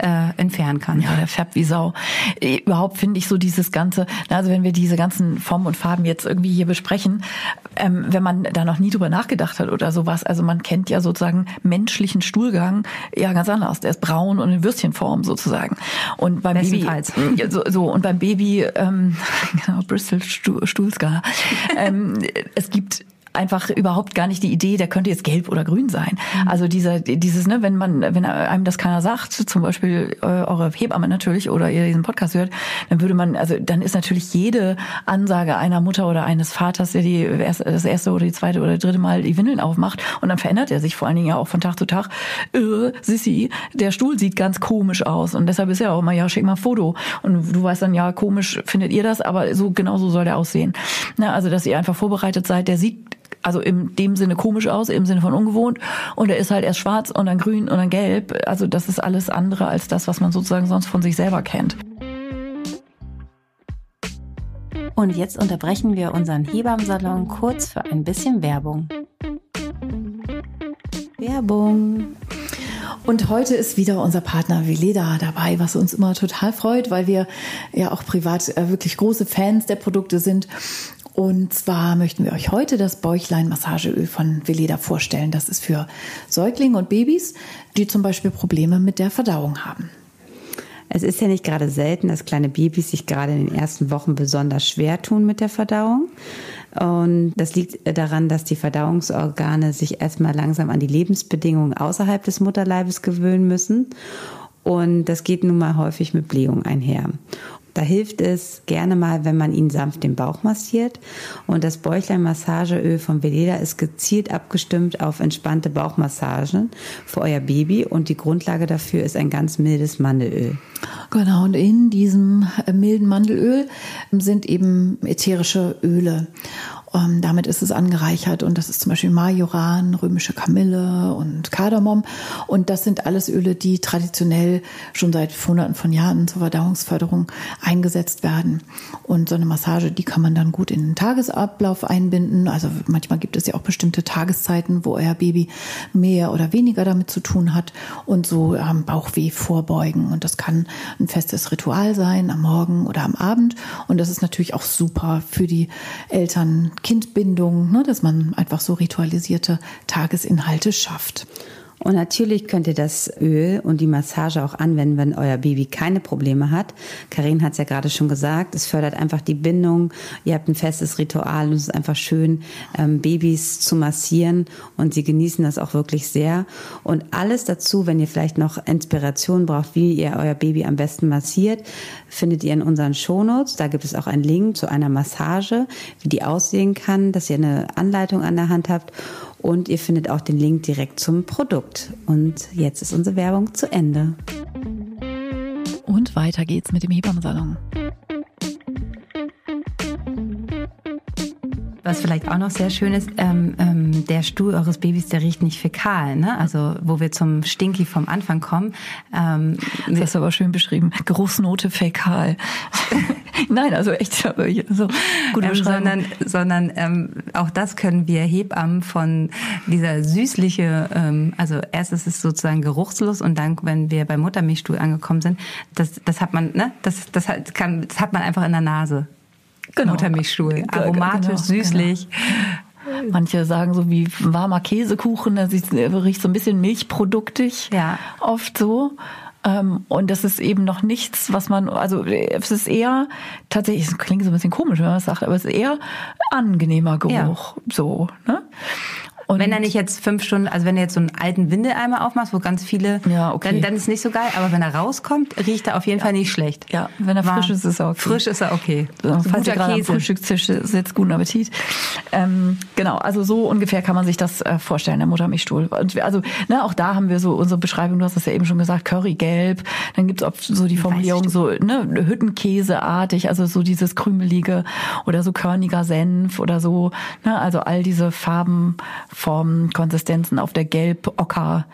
Speaker 2: äh, entfernen kann.
Speaker 1: Ja, der färbt wie Sau. Überhaupt finde ich so dieses ganze, also wenn wir diese ganzen Formen und Farben jetzt irgendwie hier besprechen, ähm, wenn man da noch nie drüber nachgedacht hat oder sowas, also man kennt ja sozusagen menschlichen Stuhlgang ja ganz anders. Der ist braun und in Würstchenform sozusagen. Und beim Baby, so, so und beim Baby, ähm, [laughs] genau, Bristol Stuhlska. [laughs] ähm, es gibt einfach überhaupt gar nicht die Idee, der könnte jetzt gelb oder grün sein. Mhm. Also dieser, dieses, ne, wenn man, wenn einem das keiner sagt, zum Beispiel äh, eure Hebamme natürlich oder ihr diesen Podcast hört, dann würde man, also dann ist natürlich jede Ansage einer Mutter oder eines Vaters, der die das erste oder die zweite oder dritte Mal die Windeln aufmacht und dann verändert er sich vor allen Dingen ja auch von Tag zu Tag. Äh, Sissi, der Stuhl sieht ganz komisch aus und deshalb ist er auch immer, ja, schick mal ein Foto und du weißt dann, ja, komisch findet ihr das, aber so genau so soll der aussehen. Na, also, dass ihr einfach vorbereitet seid, der sieht also in dem Sinne komisch aus, im Sinne von ungewohnt. Und er ist halt erst schwarz und dann grün und dann gelb. Also das ist alles andere als das, was man sozusagen sonst von sich selber kennt.
Speaker 2: Und jetzt unterbrechen wir unseren Hebammsalon kurz für ein bisschen Werbung. Werbung.
Speaker 1: Und heute ist wieder unser Partner Veleda dabei, was uns immer total freut, weil wir ja auch privat äh, wirklich große Fans der Produkte sind und zwar möchten wir euch heute das Bäuchlein-Massageöl von Veleda vorstellen. Das ist für Säuglinge und Babys, die zum Beispiel Probleme mit der Verdauung haben.
Speaker 2: Es ist ja nicht gerade selten, dass kleine Babys sich gerade in den ersten Wochen besonders schwer tun mit der Verdauung. Und das liegt daran, dass die Verdauungsorgane sich erstmal langsam an die Lebensbedingungen außerhalb des Mutterleibes gewöhnen müssen. Und das geht nun mal häufig mit Blähung einher. Da hilft es gerne mal, wenn man ihn sanft den Bauch massiert. Und das Bäuchlein-Massageöl von Veleda ist gezielt abgestimmt auf entspannte Bauchmassagen für euer Baby. Und die Grundlage dafür ist ein ganz mildes Mandelöl.
Speaker 1: Genau, und in diesem milden Mandelöl sind eben ätherische Öle. Ähm, damit ist es angereichert und das ist zum Beispiel Majoran, römische Kamille und Kardamom. Und das sind alles Öle, die traditionell schon seit Hunderten von Jahren zur Verdauungsförderung eingesetzt werden. Und so eine Massage, die kann man dann gut in den Tagesablauf einbinden. Also manchmal gibt es ja auch bestimmte Tageszeiten, wo euer Baby mehr oder weniger damit zu tun hat und so ähm, Bauchweh vorbeugen. Und das kann ein festes Ritual sein, am Morgen oder am Abend. Und das ist natürlich auch super für die Eltern, Kindbindung, ne, dass man einfach so ritualisierte Tagesinhalte schafft.
Speaker 2: Und natürlich könnt ihr das Öl und die Massage auch anwenden, wenn euer Baby keine Probleme hat. Karin hat es ja gerade schon gesagt, es fördert einfach die Bindung. Ihr habt ein festes Ritual und es ist einfach schön, ähm, Babys zu massieren und sie genießen das auch wirklich sehr. Und alles dazu, wenn ihr vielleicht noch Inspiration braucht, wie ihr euer Baby am besten massiert, findet ihr in unseren Shownotes. Da gibt es auch einen Link zu einer Massage, wie die aussehen kann, dass ihr eine Anleitung an der Hand habt. Und ihr findet auch den Link direkt zum Produkt. Und jetzt ist unsere Werbung zu Ende.
Speaker 1: Und weiter geht's mit dem Hebammensalon.
Speaker 2: Was vielleicht auch noch sehr schön ist, ähm, ähm, der Stuhl eures Babys, der riecht nicht fäkal. Ne? Also wo wir zum Stinky vom Anfang kommen.
Speaker 1: Ähm, das hast du aber schön beschrieben. Geruchsnote fäkal. [laughs] Nein, also echt so
Speaker 2: gut ähm, Sondern, sondern ähm, auch das können wir Hebammen von dieser süßliche, ähm, also erst ist es sozusagen geruchslos und dann, wenn wir beim Muttermilchstuhl angekommen sind, das, das hat man, ne, das, das hat, kann, das hat man einfach in der Nase genau. Muttermilchstuhl. Aromatisch, genau, süßlich.
Speaker 1: Genau. Manche sagen so wie warmer Käsekuchen, das riecht so ein bisschen milchproduktig. Ja. Oft so. Ähm, und das ist eben noch nichts, was man, also es ist eher tatsächlich, es klingt so ein bisschen komisch, wenn man das sagt, aber es ist eher angenehmer Geruch. Ja. So, ne?
Speaker 2: Und wenn er nicht jetzt fünf Stunden, also wenn du jetzt so einen alten Windeleimer aufmachst, wo ganz viele, ja, okay. dann, dann ist nicht so geil. Aber wenn er rauskommt, riecht er auf jeden ja. Fall nicht schlecht.
Speaker 1: Ja, wenn er frisch ist, ist er okay.
Speaker 2: Frisch ist er okay.
Speaker 1: So, so falls ihr gerade am Frühstückstisch sitzt, guten Appetit. Ähm, genau, also so ungefähr kann man sich das äh, vorstellen, der Muttermilchstuhl. Und also ne, auch da haben wir so unsere Beschreibung, du hast das ja eben schon gesagt, Currygelb. Dann gibt's oft so die Formulierung so ne, Hüttenkäseartig, also so dieses krümelige oder so körniger Senf oder so. Ne, also all diese Farben Formen, Konsistenzen auf der Gelb-Ocker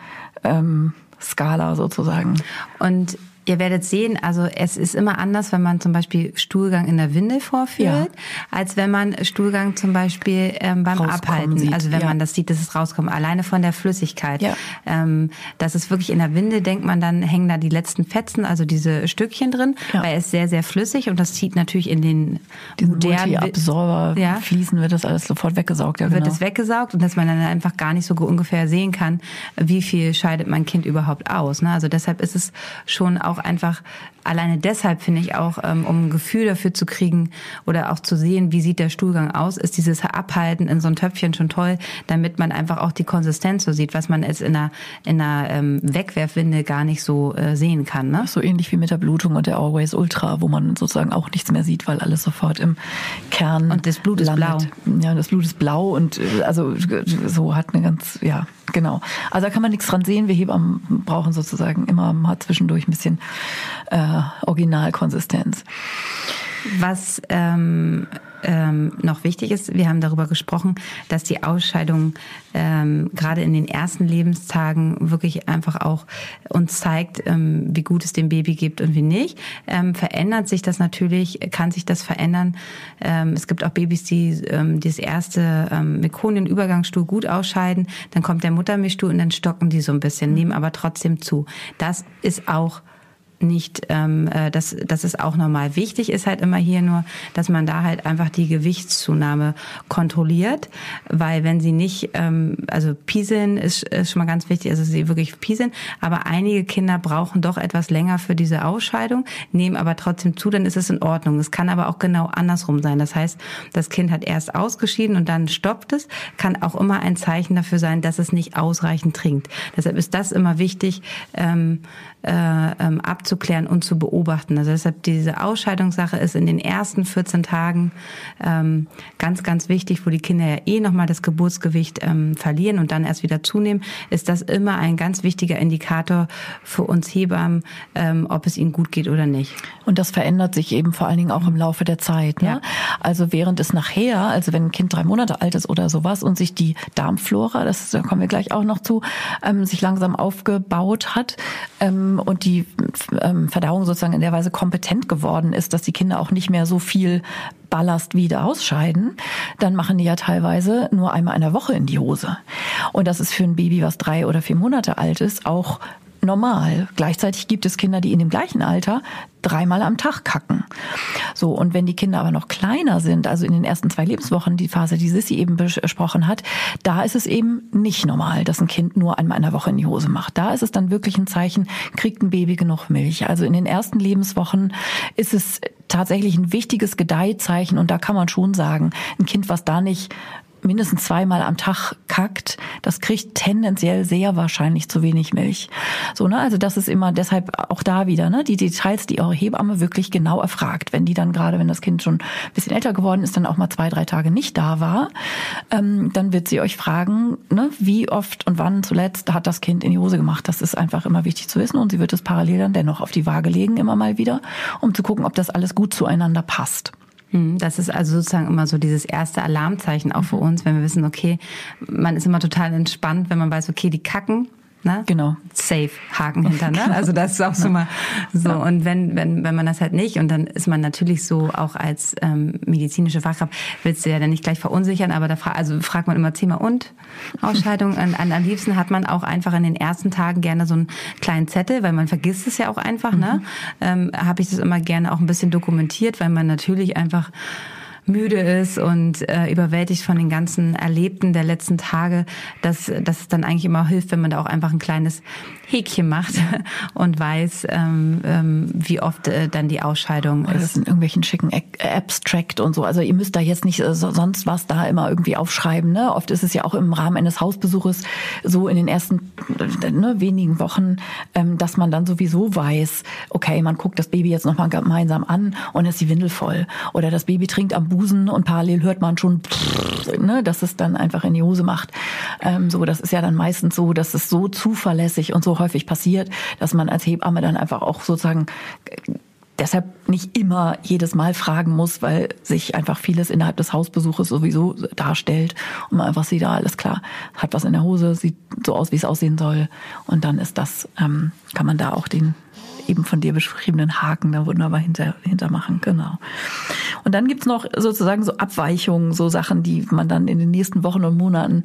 Speaker 1: ähm, Skala sozusagen.
Speaker 2: Und Ihr werdet sehen, also es ist immer anders, wenn man zum Beispiel Stuhlgang in der Windel vorführt, ja. als wenn man Stuhlgang zum Beispiel ähm, beim Rauskommen Abhalten, sieht. also wenn ja. man das sieht, dass es rauskommt, alleine von der Flüssigkeit. Ja. Ähm, das ist wirklich in der Windel, denkt man, dann hängen da die letzten Fetzen, also diese Stückchen drin, ja. weil es ist sehr, sehr flüssig und das zieht natürlich in den
Speaker 1: Diesen modernen Absorber ja. fließen, wird das alles sofort weggesaugt.
Speaker 2: Ja, wird genau. es weggesaugt und dass man dann einfach gar nicht so ungefähr sehen kann, wie viel scheidet mein Kind überhaupt aus. Ne? Also deshalb ist es schon auch auch einfach alleine deshalb finde ich auch, ähm, um ein Gefühl dafür zu kriegen oder auch zu sehen, wie sieht der Stuhlgang aus, ist dieses Abhalten in so ein Töpfchen schon toll, damit man einfach auch die Konsistenz so sieht, was man jetzt in einer, in einer ähm, Wegwerfwinde gar nicht so äh, sehen kann. Ne?
Speaker 1: So ähnlich wie mit der Blutung und der Always Ultra, wo man sozusagen auch nichts mehr sieht, weil alles sofort im Kern
Speaker 2: Und das Blut landet. ist
Speaker 1: blau. Ja, das Blut ist blau und äh, also so hat eine ganz, ja, genau. Also da kann man nichts dran sehen. Wir Hebammen brauchen sozusagen immer mal zwischendurch ein bisschen äh, Originalkonsistenz.
Speaker 2: Was ähm, ähm, noch wichtig ist, wir haben darüber gesprochen, dass die Ausscheidung ähm, gerade in den ersten Lebenstagen wirklich einfach auch uns zeigt, ähm, wie gut es dem Baby gibt und wie nicht. Ähm, verändert sich das natürlich, kann sich das verändern. Ähm, es gibt auch Babys, die ähm, das erste ähm, Mekonien-Übergangsstuhl gut ausscheiden, dann kommt der Muttermilchstuhl und dann stocken die so ein bisschen, nehmen aber trotzdem zu. Das ist auch nicht, ähm, äh, das, das ist auch normal. Wichtig ist halt immer hier nur, dass man da halt einfach die Gewichtszunahme kontrolliert, weil wenn sie nicht, ähm, also pieseln ist, ist schon mal ganz wichtig, also sie wirklich pieseln, aber einige Kinder brauchen doch etwas länger für diese Ausscheidung, nehmen aber trotzdem zu, dann ist es in Ordnung. Es kann aber auch genau andersrum sein. Das heißt, das Kind hat erst ausgeschieden und dann stoppt es, kann auch immer ein Zeichen dafür sein, dass es nicht ausreichend trinkt. Deshalb ist das immer wichtig, ähm, äh, ähm, abzuklären und zu beobachten. Also deshalb diese Ausscheidungssache ist in den ersten 14 Tagen ähm, ganz, ganz wichtig, wo die Kinder ja eh nochmal das Geburtsgewicht ähm, verlieren und dann erst wieder zunehmen, ist das immer ein ganz wichtiger Indikator für uns Hebammen, ähm, ob es ihnen gut geht oder nicht.
Speaker 1: Und das verändert sich eben vor allen Dingen auch im Laufe der Zeit. Ne? Ja. Also während es nachher, also wenn ein Kind drei Monate alt ist oder sowas und sich die Darmflora, das da kommen wir gleich auch noch zu, ähm, sich langsam aufgebaut hat, ähm, und die ähm, Verdauung sozusagen in der Weise kompetent geworden ist, dass die Kinder auch nicht mehr so viel Ballast wieder ausscheiden, dann machen die ja teilweise nur einmal in der Woche in die Hose. Und das ist für ein Baby, was drei oder vier Monate alt ist, auch normal. Gleichzeitig gibt es Kinder, die in dem gleichen Alter dreimal am Tag kacken. So, und wenn die Kinder aber noch kleiner sind, also in den ersten zwei Lebenswochen, die Phase, die Sissi eben besprochen hat, da ist es eben nicht normal, dass ein Kind nur einmal in der Woche in die Hose macht. Da ist es dann wirklich ein Zeichen, kriegt ein Baby genug Milch. Also in den ersten Lebenswochen ist es tatsächlich ein wichtiges Gedeihzeichen und da kann man schon sagen, ein Kind, was da nicht mindestens zweimal am Tag kackt, das kriegt tendenziell sehr wahrscheinlich zu wenig Milch. So, ne? Also das ist immer deshalb auch da wieder, ne? Die Details, die eure Hebamme wirklich genau erfragt. Wenn die dann gerade, wenn das Kind schon ein bisschen älter geworden ist, dann auch mal zwei, drei Tage nicht da war, ähm, dann wird sie euch fragen, ne, wie oft und wann zuletzt hat das Kind in die Hose gemacht. Das ist einfach immer wichtig zu wissen und sie wird es parallel dann dennoch auf die Waage legen, immer mal wieder, um zu gucken, ob das alles gut zueinander passt.
Speaker 2: Hm, das ist also sozusagen immer so dieses erste Alarmzeichen auch für uns, wenn wir wissen, okay, man ist immer total entspannt, wenn man weiß, okay, die kacken, Ne?
Speaker 1: Genau.
Speaker 2: Safe, Haken hinter, ne? Also das ist auch so mal so. Und wenn, wenn, wenn man das halt nicht, und dann ist man natürlich so auch als ähm, medizinische Fachkraft, willst du ja dann nicht gleich verunsichern, aber da fra also fragt man immer Thema und Ausscheidung. Und am liebsten hat man auch einfach in den ersten Tagen gerne so einen kleinen Zettel, weil man vergisst es ja auch einfach, ne? mhm. ne? Ähm, Habe ich das immer gerne auch ein bisschen dokumentiert, weil man natürlich einfach müde ist und äh, überwältigt von den ganzen Erlebten der letzten Tage, dass, dass es dann eigentlich immer hilft, wenn man da auch einfach ein kleines Häkchen macht [laughs] und weiß, ähm, ähm, wie oft äh, dann die Ausscheidung
Speaker 1: Oder ist. Das in irgendwelchen schicken Abstract und so. Also ihr müsst da jetzt nicht äh, sonst was da immer irgendwie aufschreiben. Ne? Oft ist es ja auch im Rahmen eines Hausbesuches so in den ersten äh, ne, wenigen Wochen, ähm, dass man dann sowieso weiß, okay, man guckt das Baby jetzt nochmal gemeinsam an und ist die Windel voll. Oder das Baby trinkt am Busen und parallel hört man schon, ne, dass es dann einfach in die Hose macht. Ähm, so, das ist ja dann meistens so, dass es so zuverlässig und so häufig passiert, dass man als Hebamme dann einfach auch sozusagen deshalb nicht immer jedes Mal fragen muss, weil sich einfach vieles innerhalb des Hausbesuches sowieso darstellt und man einfach sieht, da alles klar, hat was in der Hose, sieht so aus, wie es aussehen soll und dann ist das, ähm, kann man da auch den eben von dir beschriebenen Haken da wunderbar hinter, hintermachen, genau. Und dann gibt's noch sozusagen so Abweichungen, so Sachen, die man dann in den nächsten Wochen und Monaten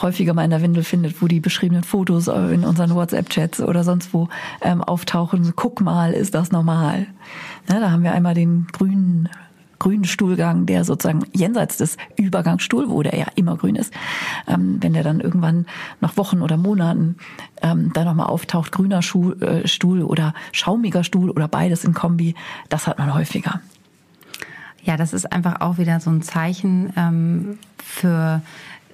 Speaker 1: häufiger mal in der Windel findet, wo die beschriebenen Fotos in unseren WhatsApp-Chats oder sonst wo ähm, auftauchen. Guck mal, ist das normal? Ne, da haben wir einmal den grünen grünen Stuhlgang, der sozusagen jenseits des Übergangsstuhl, wo der ja immer grün ist, ähm, wenn der dann irgendwann nach Wochen oder Monaten ähm, dann nochmal auftaucht, grüner Schuh, äh, Stuhl oder schaumiger Stuhl oder beides in Kombi, das hat man häufiger.
Speaker 2: Ja, das ist einfach auch wieder so ein Zeichen ähm, für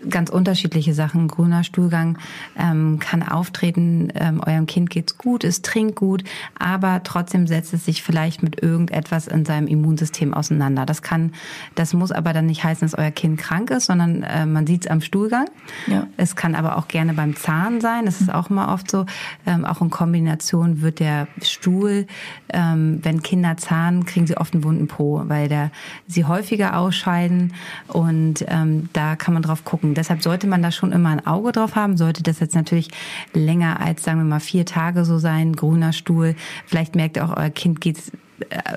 Speaker 2: ganz unterschiedliche Sachen. Grüner Stuhlgang ähm, kann auftreten, ähm, eurem Kind geht's gut, es trinkt gut, aber trotzdem setzt es sich vielleicht mit irgendetwas in seinem Immunsystem auseinander. Das kann, das muss aber dann nicht heißen, dass euer Kind krank ist, sondern äh, man sieht's am Stuhlgang. Ja. Es kann aber auch gerne beim Zahn sein. Das ist auch immer oft so. Ähm, auch in Kombination wird der Stuhl, ähm, wenn Kinder zahnen, kriegen sie oft einen wunden Po, weil der sie häufiger ausscheiden und ähm, da kann man drauf gucken Deshalb sollte man da schon immer ein Auge drauf haben. Sollte das jetzt natürlich länger als, sagen wir mal, vier Tage so sein, grüner Stuhl. Vielleicht merkt ihr auch, euer Kind geht äh,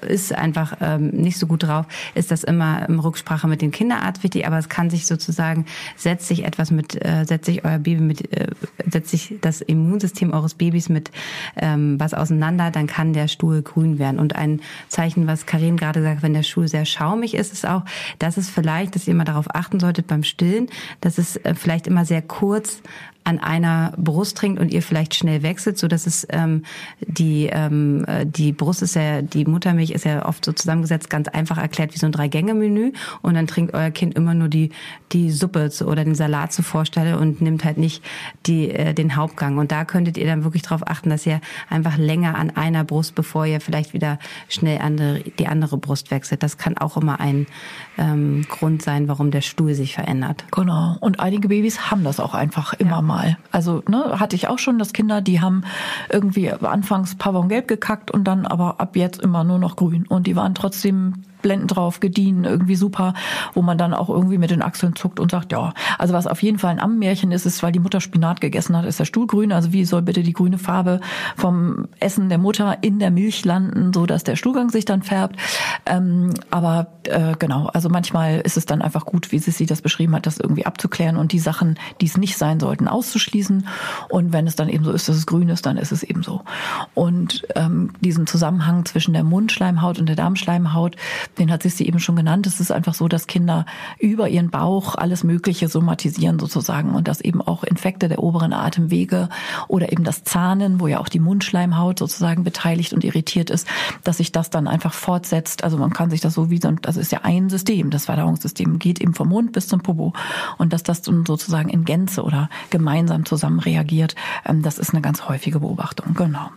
Speaker 2: ist einfach ähm, nicht so gut drauf, ist das immer im Rücksprache mit dem Kinderarzt wichtig, aber es kann sich sozusagen, setzt sich etwas mit, äh, setzt sich euer Baby mit, äh, setzt sich das Immunsystem eures Babys mit ähm, was auseinander, dann kann der Stuhl grün werden. Und ein Zeichen, was Karin gerade sagt, wenn der Stuhl sehr schaumig ist, ist auch, dass es vielleicht, dass ihr immer darauf achten solltet beim Stillen, dass es äh, vielleicht immer sehr kurz an einer Brust trinkt und ihr vielleicht schnell wechselt, so dass es ähm, die ähm, äh, die Brust ist ja die Muttermilch ist ja oft so zusammengesetzt, ganz einfach erklärt wie so ein Drei-Gänge-Menü und dann trinkt euer Kind immer nur die die Suppe oder den Salat zur Stelle und nimmt halt nicht die äh, den Hauptgang und da könntet ihr dann wirklich darauf achten, dass ihr einfach länger an einer Brust, bevor ihr vielleicht wieder schnell andere, die andere Brust wechselt. Das kann auch immer ein ähm, Grund sein, warum der Stuhl sich verändert.
Speaker 1: Genau. Und einige Babys haben das auch einfach immer ja. mal. Also ne, hatte ich auch schon, dass Kinder, die haben irgendwie anfangs Pavon gelb gekackt und dann aber ab jetzt immer nur noch grün. Und die waren trotzdem blenden drauf, gediehen, irgendwie super, wo man dann auch irgendwie mit den Achseln zuckt und sagt, ja, also was auf jeden Fall ein Ammenmärchen ist, ist, weil die Mutter Spinat gegessen hat, ist der Stuhl grün. Also wie soll bitte die grüne Farbe vom Essen der Mutter in der Milch landen, so dass der Stuhlgang sich dann färbt. Ähm, aber äh, genau, also manchmal ist es dann einfach gut, wie sie das beschrieben hat, das irgendwie abzuklären und die Sachen, die es nicht sein sollten, auszuschließen. Und wenn es dann eben so ist, dass es grün ist, dann ist es eben so. Und ähm, diesen Zusammenhang zwischen der Mundschleimhaut und der Darmschleimhaut, den hat sie eben schon genannt. Es ist einfach so, dass Kinder über ihren Bauch alles Mögliche somatisieren sozusagen und dass eben auch Infekte der oberen Atemwege oder eben das Zahnen, wo ja auch die Mundschleimhaut sozusagen beteiligt und irritiert ist, dass sich das dann einfach fortsetzt. Also man kann sich das so wie so, das ist ja ein System, das Verdauungssystem geht eben vom Mund bis zum Popo und dass das sozusagen in Gänze oder gemeinsam zusammen reagiert, ähm, das ist eine ganz häufige Beobachtung. Genau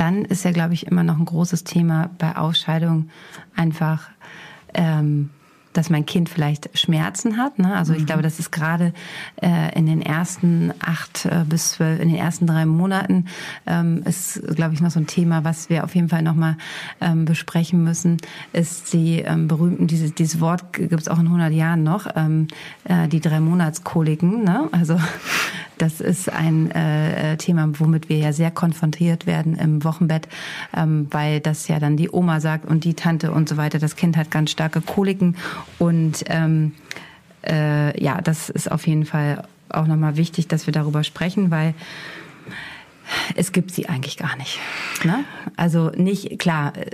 Speaker 2: dann ist ja, glaube ich, immer noch ein großes Thema bei Ausscheidung einfach, ähm, dass mein Kind vielleicht Schmerzen hat. Ne? Also ich mhm. glaube, das ist gerade äh, in den ersten acht äh, bis zwölf, in den ersten drei Monaten ähm, ist, glaube ich, noch so ein Thema, was wir auf jeden Fall nochmal ähm, besprechen müssen, ist die ähm, berühmten, dieses, dieses Wort gibt es auch in 100 Jahren noch, ähm, äh, die drei Monatskoliken. Ne? Also das ist ein äh, Thema, womit wir ja sehr konfrontiert werden im Wochenbett, ähm, weil das ja dann die Oma sagt und die Tante und so weiter. Das Kind hat ganz starke Koliken und ähm, äh, ja, das ist auf jeden Fall auch nochmal wichtig, dass wir darüber sprechen, weil es gibt sie eigentlich gar nicht. Ne? Also nicht, klar,
Speaker 1: äh,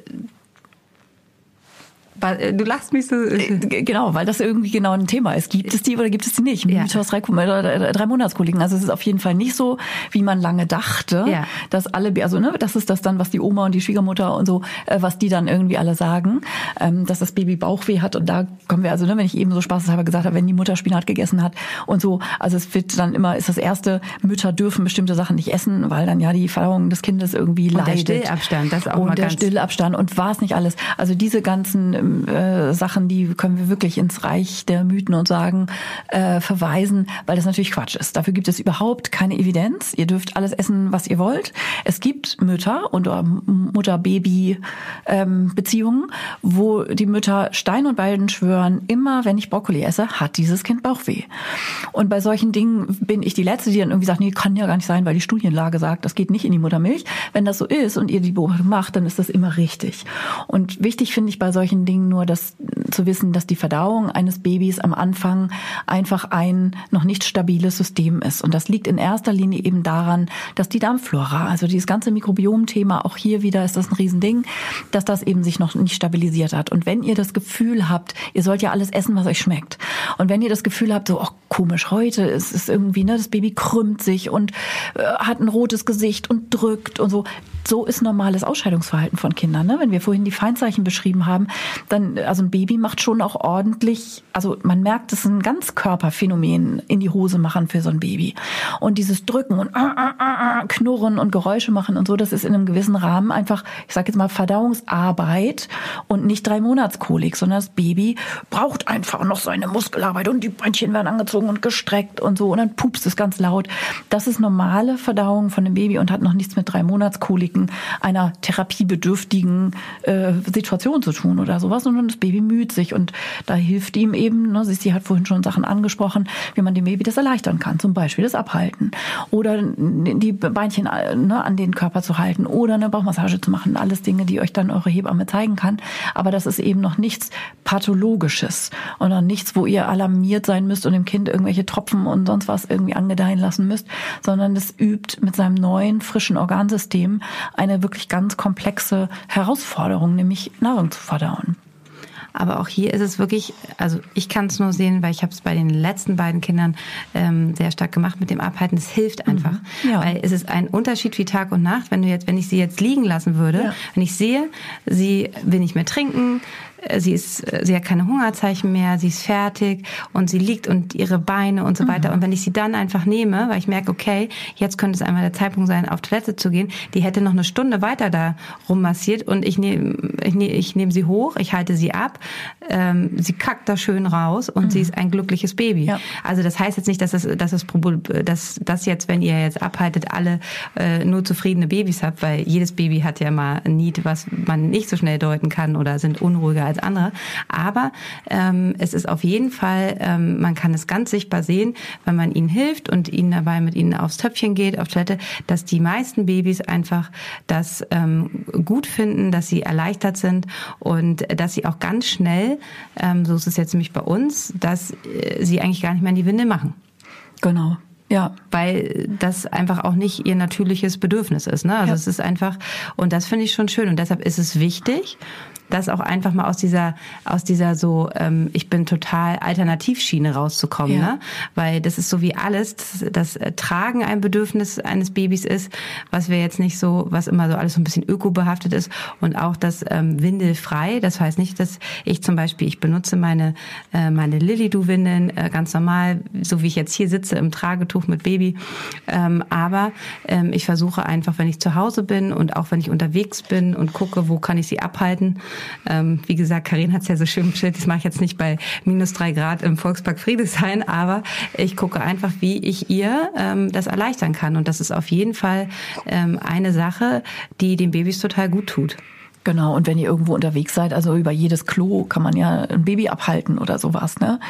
Speaker 1: du lachst mich so. Äh, genau, weil das irgendwie genau ein Thema ist. Gibt es die oder gibt es die nicht? Ja. Mythos drei, drei Monatskollegen. Also es ist auf jeden Fall nicht so, wie man lange dachte, ja. dass alle, also ne, das ist das dann, was die Oma und die Schwiegermutter und so, äh, was die dann irgendwie alle sagen, ähm, dass das Baby Bauchweh hat. Und da kommen wir, also ne, wenn ich eben so spaßeshalber gesagt habe, wenn die Mutter Spinat gegessen hat und so, also es wird dann immer, ist das erste, Mütter dürfen bestimmte Sachen nicht essen, weil dann ja die Verdauung des Kindes irgendwie und leidet.
Speaker 2: Und der Stillabstand, das auch
Speaker 1: und
Speaker 2: mal
Speaker 1: der Stillabstand und war es nicht alles. Also diese ganzen äh, Sachen, die können wir wirklich ins Reich der Mythen und Sagen äh, verweisen, weil das natürlich Quatsch ist. Dafür gibt es überhaupt keine Evidenz. Ihr dürft alles essen, was ihr wollt. Es gibt Mütter und Mutter-Baby-Beziehungen, ähm, wo die Mütter Stein und Beiden schwören, immer wenn ich Brokkoli esse, hat dieses Kind Bauchweh. Und bei solchen Dingen bin ich die Letzte, die dann irgendwie sagt, nee, kann ja gar nicht sein, weil die Studienlage sagt, das geht nicht in die Muttermilch. Wenn das so ist und ihr die Beobachtung macht, dann ist das immer richtig. Und wichtig finde ich bei solchen Dingen nur, dass zu wissen, dass die Verdauung eines Babys am Anfang einfach ein noch nicht stabiles System ist. Und das liegt in erster Linie eben daran, dass die Darmflora, also dieses ganze Mikrobiom-Thema, auch hier wieder ist das ein Riesending, dass das eben sich noch nicht stabilisiert hat. Und wenn ihr das Gefühl habt, ihr sollt ja alles essen, was euch schmeckt. Und wenn ihr das Gefühl habt, so, oh, komisch, heute ist es irgendwie, ne, das Baby krümmt sich und äh, hat ein rotes Gesicht und drückt und so, so ist normales Ausscheidungsverhalten von Kindern. Ne? Wenn wir vorhin die Feinzeichen beschrieben haben, dann, also ein Baby macht schon auch ordentlich, also man merkt, es ist ein Ganzkörperphänomen in die Hose machen für so ein Baby. Und dieses Drücken und äh, äh, äh, Knurren und Geräusche machen und so, das ist in einem gewissen Rahmen einfach, ich sage jetzt mal, Verdauungsarbeit und nicht drei Monatskolik, sondern das Baby braucht einfach noch seine Muskelarbeit und die Beinchen werden angezogen und gestreckt und so und dann pupst es ganz laut. Das ist normale Verdauung von dem Baby und hat noch nichts mit drei Monatskolik Risiken einer therapiebedürftigen äh, Situation zu tun oder sowas, sondern das Baby müht sich und da hilft ihm eben, ne, sie hat vorhin schon Sachen angesprochen, wie man dem Baby das erleichtern kann, zum Beispiel das Abhalten oder die Beinchen äh, ne, an den Körper zu halten oder eine Bauchmassage zu machen, alles Dinge, die euch dann eure Hebamme zeigen kann, aber das ist eben noch nichts Pathologisches und noch nichts, wo ihr alarmiert sein müsst und dem Kind irgendwelche Tropfen und sonst was irgendwie angedeihen lassen müsst, sondern das übt mit seinem neuen, frischen Organsystem eine wirklich ganz komplexe Herausforderung, nämlich Nahrung zu verdauen.
Speaker 2: Aber auch hier ist es wirklich, also ich kann es nur sehen, weil ich habe es bei den letzten beiden Kindern ähm, sehr stark gemacht mit dem Abhalten. Es hilft mhm. einfach, mhm, ja. weil es ist ein Unterschied wie Tag und Nacht. Wenn du jetzt, wenn ich sie jetzt liegen lassen würde, ja. wenn ich sehe, sie will nicht mehr trinken, sie ist, äh, sie hat keine Hungerzeichen mehr, sie ist fertig und sie liegt und ihre Beine und so mhm. weiter. Und wenn ich sie dann einfach nehme, weil ich merke, okay, jetzt könnte es einmal der Zeitpunkt sein, auf Toilette zu gehen, die hätte noch eine Stunde weiter da rummassiert und ich nehme ich nehme ich nehm sie hoch, ich halte sie ab, ähm, sie kackt da schön raus und mhm. sie ist ein glückliches Baby. Ja. Also das heißt jetzt nicht, dass es, dass es dass das jetzt, wenn ihr jetzt abhaltet, alle äh, nur zufriedene Babys habt, weil jedes Baby hat ja mal ein Need, was man nicht so schnell deuten kann oder sind unruhiger als andere. Aber ähm, es ist auf jeden Fall, ähm, man kann es ganz sichtbar sehen, wenn man ihnen hilft und ihnen dabei mit ihnen aufs Töpfchen geht, auf Toilette, dass die meisten Babys einfach das ähm, gut finden, dass sie erleichtert sind und dass sie auch ganz schnell, ähm, so ist es jetzt nämlich bei uns, dass äh, sie eigentlich gar nicht mehr in die Windel machen.
Speaker 1: Genau.
Speaker 2: Ja, weil das einfach auch nicht ihr natürliches Bedürfnis ist. Ne? Also ja. es ist einfach, und das finde ich schon schön. Und deshalb ist es wichtig, das auch einfach mal aus dieser, aus dieser so, ähm, ich bin total Alternativschiene rauszukommen, ja. ne? Weil das ist so wie alles, das, das Tragen ein Bedürfnis eines Babys ist, was wir jetzt nicht so, was immer so alles so ein bisschen ökobehaftet ist und auch das ähm, windelfrei. Das heißt nicht, dass ich zum Beispiel, ich benutze meine, äh, meine Lilly-Du-Windeln äh, ganz normal, so wie ich jetzt hier sitze im Tragetuch mit Baby. Ähm, aber ähm, ich versuche einfach, wenn ich zu Hause bin und auch wenn ich unterwegs bin und gucke, wo kann ich sie abhalten, ähm, wie gesagt, Karin hat es ja so schön bestellt, das mache ich jetzt nicht bei minus drei Grad im Volkspark Friedrichshain, aber ich gucke einfach, wie ich ihr ähm, das erleichtern kann. Und das ist auf jeden Fall ähm, eine Sache, die den Babys total gut tut.
Speaker 1: Genau, und wenn ihr irgendwo unterwegs seid, also über jedes Klo kann man ja ein Baby abhalten oder sowas. Ne?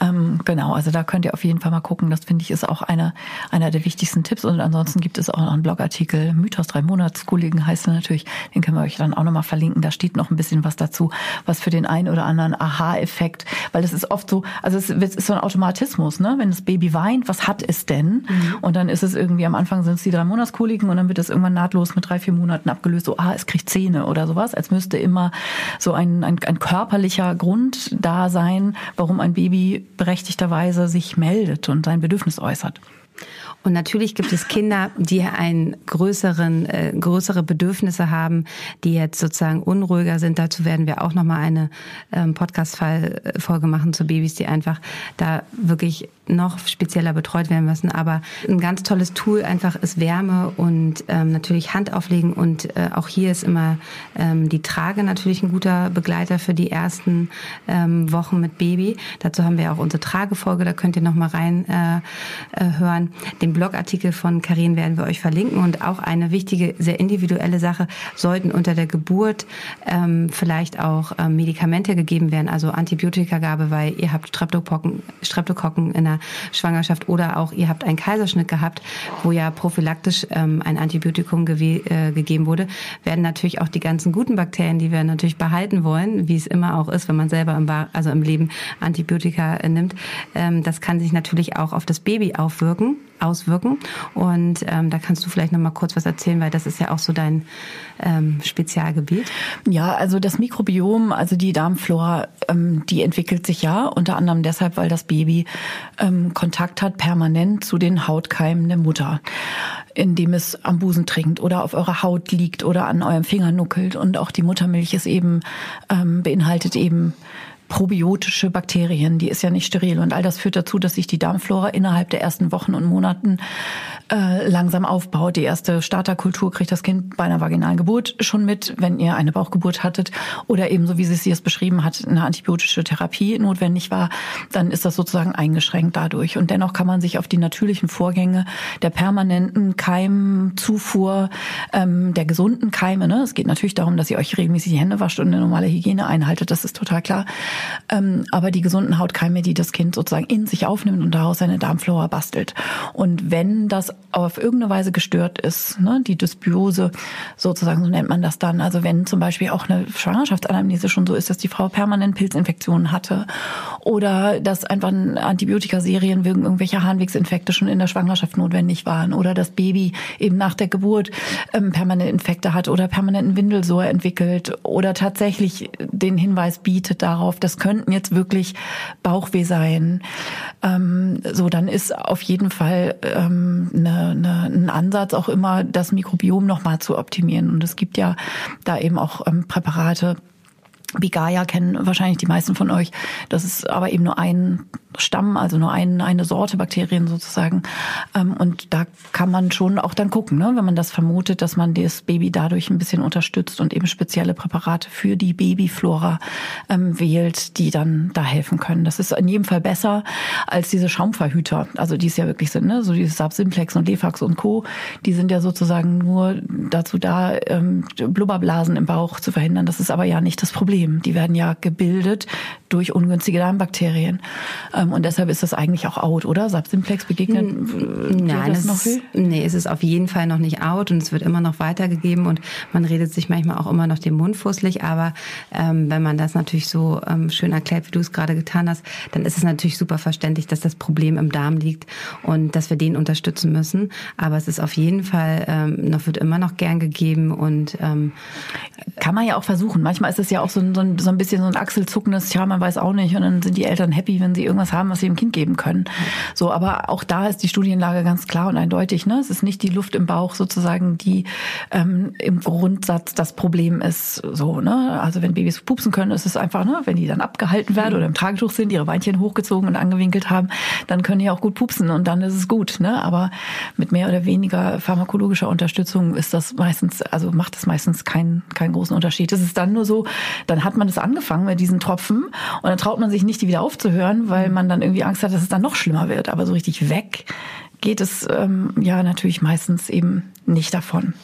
Speaker 1: Ähm, genau, also da könnt ihr auf jeden Fall mal gucken. Das finde ich ist auch einer einer der wichtigsten Tipps. Und ansonsten gibt es auch noch einen Blogartikel, Mythos drei Monatskollegen heißt er natürlich. Den können wir euch dann auch nochmal verlinken. Da steht noch ein bisschen was dazu, was für den einen oder anderen Aha-Effekt, weil das ist oft so, also es ist so ein Automatismus, ne? Wenn das Baby weint, was hat es denn? Mhm. Und dann ist es irgendwie am Anfang sind es die drei Monatskollegen und dann wird es irgendwann nahtlos mit drei, vier Monaten abgelöst, so, ah, es kriegt Zähne oder so sowas, als müsste immer so ein, ein, ein körperlicher Grund da sein, warum ein Baby berechtigterweise sich meldet und sein Bedürfnis äußert.
Speaker 2: Und natürlich gibt es Kinder, die einen größeren, äh, größere Bedürfnisse haben, die jetzt sozusagen unruhiger sind. Dazu werden wir auch nochmal eine ähm, Podcast-Folge machen zu Babys, die einfach da wirklich noch spezieller betreut werden müssen. Aber ein ganz tolles Tool einfach ist Wärme und ähm, natürlich Hand auflegen. Und äh, auch hier ist immer ähm, die Trage natürlich ein guter Begleiter für die ersten ähm, Wochen mit Baby. Dazu haben wir auch unsere Tragefolge, da könnt ihr noch mal rein äh, äh, hören. Den Blogartikel von Karin werden wir euch verlinken. Und auch eine wichtige, sehr individuelle Sache, sollten unter der Geburt ähm, vielleicht auch ähm, Medikamente gegeben werden, also Antibiotikagabe, weil ihr habt Streptokokken, Streptokokken in der Schwangerschaft oder auch ihr habt einen Kaiserschnitt gehabt, wo ja prophylaktisch ähm, ein Antibiotikum äh, gegeben wurde, werden natürlich auch die ganzen guten Bakterien, die wir natürlich behalten wollen, wie es immer auch ist, wenn man selber im, also im Leben Antibiotika äh, nimmt, ähm, das kann sich natürlich auch auf das Baby aufwirken auswirken. Und ähm, da kannst du vielleicht noch mal kurz was erzählen, weil das ist ja auch so dein ähm, Spezialgebiet.
Speaker 1: Ja, also das Mikrobiom, also die Darmflora, ähm, die entwickelt sich ja unter anderem deshalb, weil das Baby ähm, Kontakt hat permanent zu den Hautkeimen der Mutter indem es am Busen trinkt oder auf eurer Haut liegt oder an eurem Finger nuckelt. Und auch die Muttermilch ist eben, ähm, beinhaltet eben probiotische Bakterien, die ist ja nicht steril. Und all das führt dazu, dass sich die Darmflora innerhalb der ersten Wochen und Monaten äh, langsam aufbaut. Die erste Starterkultur kriegt das Kind bei einer vaginalen Geburt schon mit, wenn ihr eine Bauchgeburt hattet oder eben so wie sie es beschrieben hat, eine antibiotische Therapie notwendig war, dann ist das sozusagen eingeschränkt dadurch. Und dennoch kann man sich auf die natürlichen Vorgänge der permanenten Keimzufuhr, ähm, der gesunden Keime, ne? es geht natürlich darum, dass ihr euch regelmäßig die Hände wascht und eine normale Hygiene einhaltet, das ist total klar. Ähm, aber die gesunden Hautkeime, die das Kind sozusagen in sich aufnimmt und daraus seine Darmflora bastelt. Und wenn das auf irgendeine Weise gestört ist, ne, die Dysbiose sozusagen, so nennt man das dann. Also wenn zum Beispiel auch eine Schwangerschaftsanamnese schon so ist, dass die Frau permanent Pilzinfektionen hatte oder dass einfach Antibiotikaserien wegen irgendwelcher Harnwegsinfekte schon in der Schwangerschaft notwendig waren oder das Baby eben nach der Geburt ähm, permanent Infekte hat oder permanenten Windelsor entwickelt oder tatsächlich den Hinweis bietet darauf, das könnten jetzt wirklich Bauchweh sein. Ähm, so, dann ist auf jeden Fall ähm, eine eine, ein Ansatz auch immer, das Mikrobiom nochmal zu optimieren. Und es gibt ja da eben auch ähm, Präparate, Bigaya kennen wahrscheinlich die meisten von euch. Das ist aber eben nur ein Stamm, also nur ein, eine Sorte Bakterien sozusagen. Ähm, und da kann man schon auch dann gucken, ne, wenn man das vermutet, dass man das Baby dadurch ein bisschen unterstützt und eben spezielle Präparate für die Babyflora ähm, wählt, die dann da helfen können. Das ist in jedem Fall besser als diese Schaumverhüter, also die es ja wirklich sind, ne? so dieses Subsimplex und Lefax und Co. Die sind ja sozusagen nur dazu da, ähm, Blubberblasen im Bauch zu verhindern. Das ist aber ja nicht das Problem. Die werden ja gebildet durch ungünstige Darmbakterien. Und deshalb ist das eigentlich auch out, oder? Subsimplex begegnet
Speaker 2: Nein, das noch viel? Nee, es ist auf jeden Fall noch nicht out und es wird immer noch weitergegeben und man redet sich manchmal auch immer noch den Mund fusselig. Aber ähm, wenn man das natürlich so ähm, schön erklärt, wie du es gerade getan hast, dann ist es natürlich super verständlich, dass das Problem im Darm liegt und dass wir den unterstützen müssen. Aber es ist auf jeden Fall ähm, noch wird immer noch gern gegeben und ähm,
Speaker 1: kann man ja auch versuchen. Manchmal ist es ja auch so ein, so ein, so ein bisschen so ein achselzuckendes, ja, man weiß auch nicht. Und dann sind die Eltern happy, wenn sie irgendwas haben, was sie dem Kind geben können. So, aber auch da ist die Studienlage ganz klar und eindeutig. Ne? Es ist nicht die Luft im Bauch sozusagen, die ähm, im Grundsatz das Problem ist. So, ne? Also wenn Babys pupsen können, ist es einfach, ne, wenn die dann abgehalten werden oder im Tragetuch sind, ihre Beinchen hochgezogen und angewinkelt haben, dann können die auch gut pupsen und dann ist es gut. Ne? Aber mit mehr oder weniger pharmakologischer Unterstützung ist das meistens, also macht es meistens keinen keinen großen Unterschied. Es ist dann nur so, dann hat man das angefangen mit diesen Tropfen und dann traut man sich nicht, die wieder aufzuhören, weil man dann irgendwie Angst hat, dass es dann noch schlimmer wird. Aber so richtig weg geht es ähm, ja natürlich meistens eben nicht davon.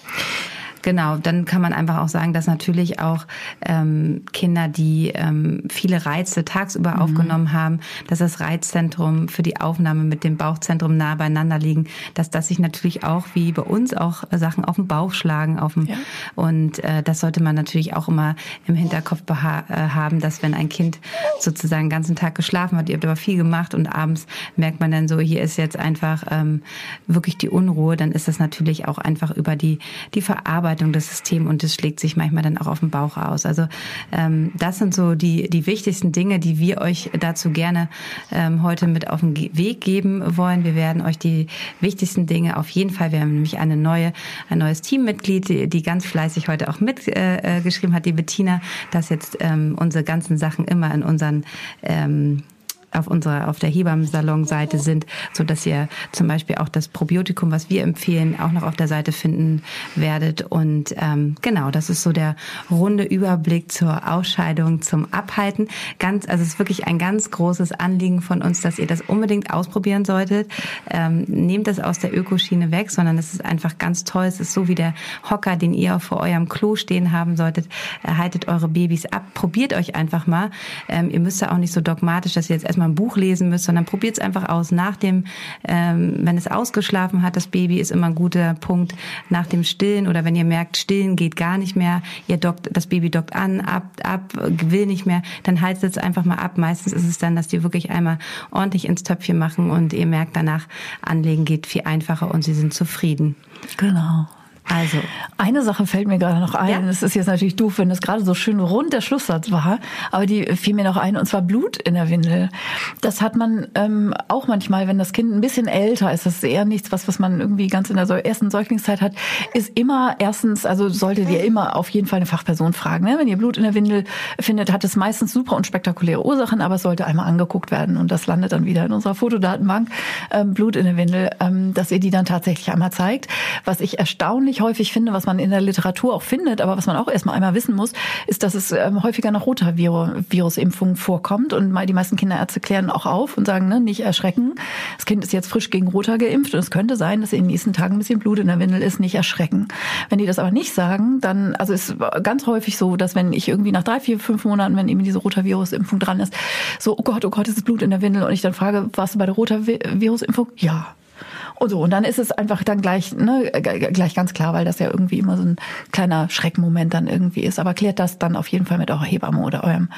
Speaker 2: Genau, dann kann man einfach auch sagen, dass natürlich auch ähm, Kinder, die ähm, viele Reize tagsüber mhm. aufgenommen haben, dass das Reizzentrum für die Aufnahme mit dem Bauchzentrum nah beieinander liegen, dass das sich natürlich auch wie bei uns auch Sachen auf den Bauch schlagen. Auf dem, ja. Und äh, das sollte man natürlich auch immer im Hinterkopf äh, haben, dass wenn ein Kind sozusagen den ganzen Tag geschlafen hat, ihr habt aber viel gemacht und abends merkt man dann so, hier ist jetzt einfach ähm, wirklich die Unruhe, dann ist das natürlich auch einfach über die, die Verarbeitung Verarbeitung des Systems und das schlägt sich manchmal dann auch auf den Bauch aus. Also ähm, das sind so die, die wichtigsten Dinge, die wir euch dazu gerne ähm, heute mit auf den Weg geben wollen. Wir werden euch die wichtigsten Dinge auf jeden Fall, wir haben nämlich eine neue, ein neues Teammitglied, die, die ganz fleißig heute auch mitgeschrieben äh, hat, die Bettina, dass jetzt ähm, unsere ganzen Sachen immer in unseren ähm, auf unserer auf der Hebammen-Salon-Seite sind, so dass ihr zum Beispiel auch das Probiotikum, was wir empfehlen, auch noch auf der Seite finden werdet. Und ähm, genau, das ist so der runde Überblick zur Ausscheidung, zum Abhalten. Ganz, also es ist wirklich ein ganz großes Anliegen von uns, dass ihr das unbedingt ausprobieren solltet. Ähm, nehmt das aus der Ökoschiene weg, sondern es ist einfach ganz toll. Es ist so wie der Hocker, den ihr vor eurem Klo stehen haben solltet. Erhaltet eure Babys ab. Probiert euch einfach mal. Ähm, ihr müsst ja auch nicht so dogmatisch, dass ihr jetzt erstmal ein Buch lesen müsst, sondern probiert es einfach aus. Nach dem, ähm, wenn es ausgeschlafen hat, das Baby ist immer ein guter Punkt nach dem Stillen oder wenn ihr merkt, Stillen geht gar nicht mehr, ihr dockt, das Baby dockt an, ab, ab, will nicht mehr, dann haltet es einfach mal ab. Meistens ist es dann, dass die wirklich einmal ordentlich ins Töpfchen machen und ihr merkt danach, anlegen geht viel einfacher und sie sind zufrieden.
Speaker 1: Genau. Also, eine Sache fällt mir gerade noch ein. Ja? Das ist jetzt natürlich doof, wenn das gerade so schön rund der Schlusssatz war, aber die fiel mir noch ein, und zwar Blut in der Windel. Das hat man ähm, auch manchmal, wenn das Kind ein bisschen älter ist, das ist eher nichts, was, was man irgendwie ganz in der ersten Säuglingszeit hat, ist immer erstens, also solltet ihr immer auf jeden Fall eine Fachperson fragen. Ne? Wenn ihr Blut in der Windel findet, hat es meistens super unspektakuläre Ursachen, aber es sollte einmal angeguckt werden und das landet dann wieder in unserer Fotodatenbank, ähm, Blut in der Windel, ähm, dass ihr die dann tatsächlich einmal zeigt. Was ich erstaunlich ich häufig finde, was man in der Literatur auch findet, aber was man auch erstmal einmal wissen muss, ist, dass es ähm, häufiger nach Rotavirusimpfungen vorkommt. Und mal die meisten Kinderärzte klären auch auf und sagen, ne, nicht erschrecken. Das Kind ist jetzt frisch gegen Rota geimpft und es könnte sein, dass in den nächsten Tagen ein bisschen Blut in der Windel ist, nicht erschrecken. Wenn die das aber nicht sagen, dann, also ist ganz häufig so, dass wenn ich irgendwie nach drei, vier, fünf Monaten, wenn eben diese Rotavirusimpfung dran ist, so, oh Gott, oh Gott, ist Blut in der Windel und ich dann frage, warst du bei der Rotavirusimpfung? Ja. Und so, und dann ist es einfach dann gleich, ne, gleich ganz klar, weil das ja irgendwie immer so ein kleiner Schreckmoment dann irgendwie ist. Aber klärt das dann auf jeden Fall mit eurer Hebamme oder eurem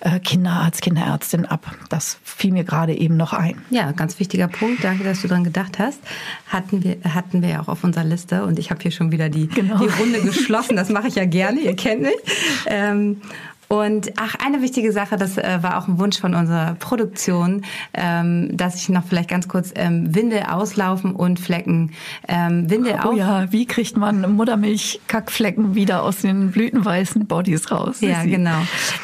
Speaker 1: äh, Kinderarzt, Kinderärztin ab. Das fiel mir gerade eben noch ein.
Speaker 2: Ja, ganz wichtiger Punkt. Danke, dass du dran gedacht hast. Hatten wir, hatten wir ja auch auf unserer Liste und ich habe hier schon wieder die, genau. die Runde geschlossen. Das mache ich ja gerne, ihr kennt mich. Ähm, Und ach, eine wichtige Sache, das äh, war auch ein Wunsch von unserer Produktion, ähm, dass ich noch vielleicht ganz kurz ähm, Windel auslaufen und Flecken. Ähm, Windel
Speaker 1: oh, auf. ja, wie kriegt man Muttermilch-Kackflecken wieder aus den blütenweißen Bodies raus?
Speaker 2: Ja, genau.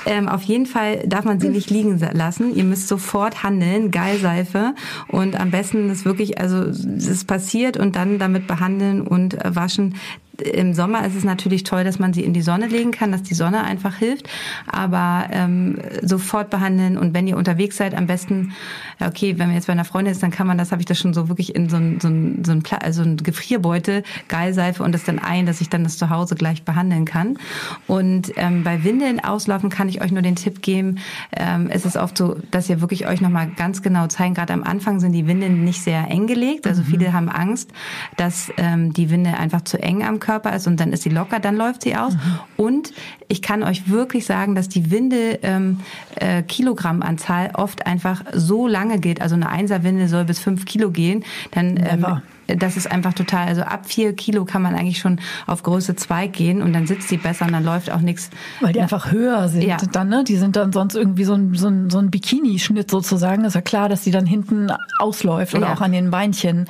Speaker 2: Ähm, auf jeden Fall darf man sie nicht liegen lassen. Ihr müsst sofort handeln, Geilseife und am besten das wirklich, also es passiert und dann damit behandeln und äh, waschen im Sommer ist es natürlich toll, dass man sie in die Sonne legen kann, dass die Sonne einfach hilft. Aber ähm, sofort behandeln und wenn ihr unterwegs seid, am besten, okay, wenn man jetzt bei einer Freundin ist, dann kann man das, habe ich das schon so wirklich in so ein, so ein, so ein, also ein Gefrierbeutel, Geilseife und das dann ein, dass ich dann das zu Hause gleich behandeln kann. Und ähm, bei Windeln auslaufen kann ich euch nur den Tipp geben, ähm, es ist oft so, dass ihr wirklich euch nochmal ganz genau zeigen, gerade am Anfang sind die Windeln nicht sehr eng gelegt. Also mhm. viele haben Angst, dass ähm, die Winde einfach zu eng am Körper ist und dann ist sie locker, dann läuft sie aus. Mhm. Und ich kann euch wirklich sagen, dass die Winde ähm, äh, Kilogrammanzahl oft einfach so lange geht. Also eine Einserwinde soll bis fünf Kilo gehen. Dann ähm, das ist einfach total, also ab vier Kilo kann man eigentlich schon auf Größe zwei gehen und dann sitzt die besser und dann läuft auch nichts.
Speaker 1: Weil die ja. einfach höher sind ja. dann, ne? Die sind dann sonst irgendwie so ein, so ein, so ein Bikini-Schnitt sozusagen. Das ist ja klar, dass die dann hinten ausläuft oder ja. auch an den Beinchen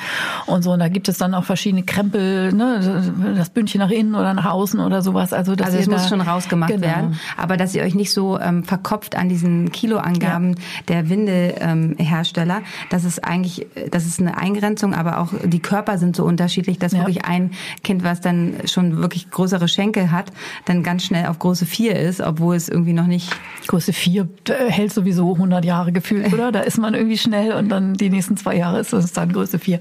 Speaker 1: und so. Und da gibt es dann auch verschiedene Krempel, ne? Das Bündchen nach innen oder nach außen oder sowas. Also,
Speaker 2: dass also es muss schon rausgemacht genau. werden. Aber dass ihr euch nicht so ähm, verkopft an diesen Kiloangaben der Windelhersteller, ähm, das ist eigentlich, das ist eine Eingrenzung, aber auch die Körper sind so unterschiedlich, dass ja. wirklich ein Kind, was dann schon wirklich größere Schenkel hat, dann ganz schnell auf Größe 4 ist, obwohl es irgendwie noch nicht...
Speaker 1: Größe 4 hält sowieso 100 Jahre gefühlt, oder? Da ist man irgendwie schnell und dann die nächsten zwei Jahre ist es dann Größe 4.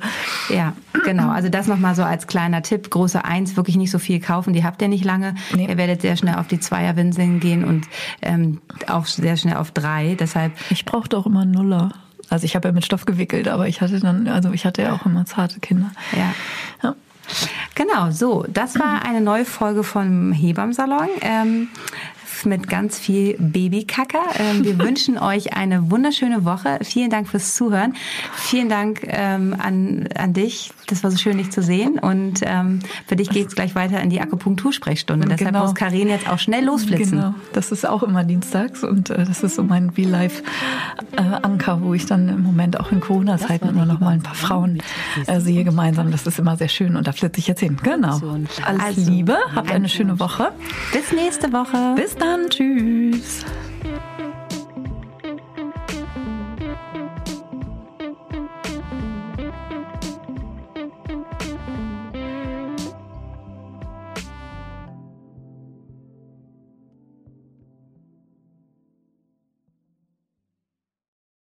Speaker 2: Ja, genau. Also das nochmal so als kleiner Tipp. Größe 1 wirklich nicht so viel kaufen, die habt ihr nicht lange. Nee. Ihr werdet sehr schnell auf die Zweierwinseln gehen und ähm, auch sehr schnell auf drei. Deshalb...
Speaker 1: Ich brauche doch immer Nuller. Also ich habe ja mit Stoff gewickelt, aber ich hatte dann, also ich hatte ja auch immer zarte Kinder.
Speaker 2: Ja. ja. Genau, so, das war eine neue Folge vom Hebammsalon. Ähm, mit ganz viel Babykacker. Ähm, wir [laughs] wünschen euch eine wunderschöne Woche. Vielen Dank fürs Zuhören. Vielen Dank ähm, an, an dich. Das war so schön, dich zu sehen. Und ähm, für dich geht es gleich weiter in die Akupunktursprechstunde. Genau. Deshalb muss Karin jetzt auch schnell losflitzen. Genau.
Speaker 1: Das ist auch immer dienstags und äh, das ist so mein Real-Life-Anker, äh, wo ich dann im Moment auch in Corona-Zeiten immer noch mal ein paar Frauen äh, sehe gemeinsam. Das ist immer sehr schön und da flitze ich jetzt hin. Genau. Alles also, Liebe. Habt eine schöne Woche.
Speaker 2: Bis nächste Woche.
Speaker 1: Bis dann. Tschüss.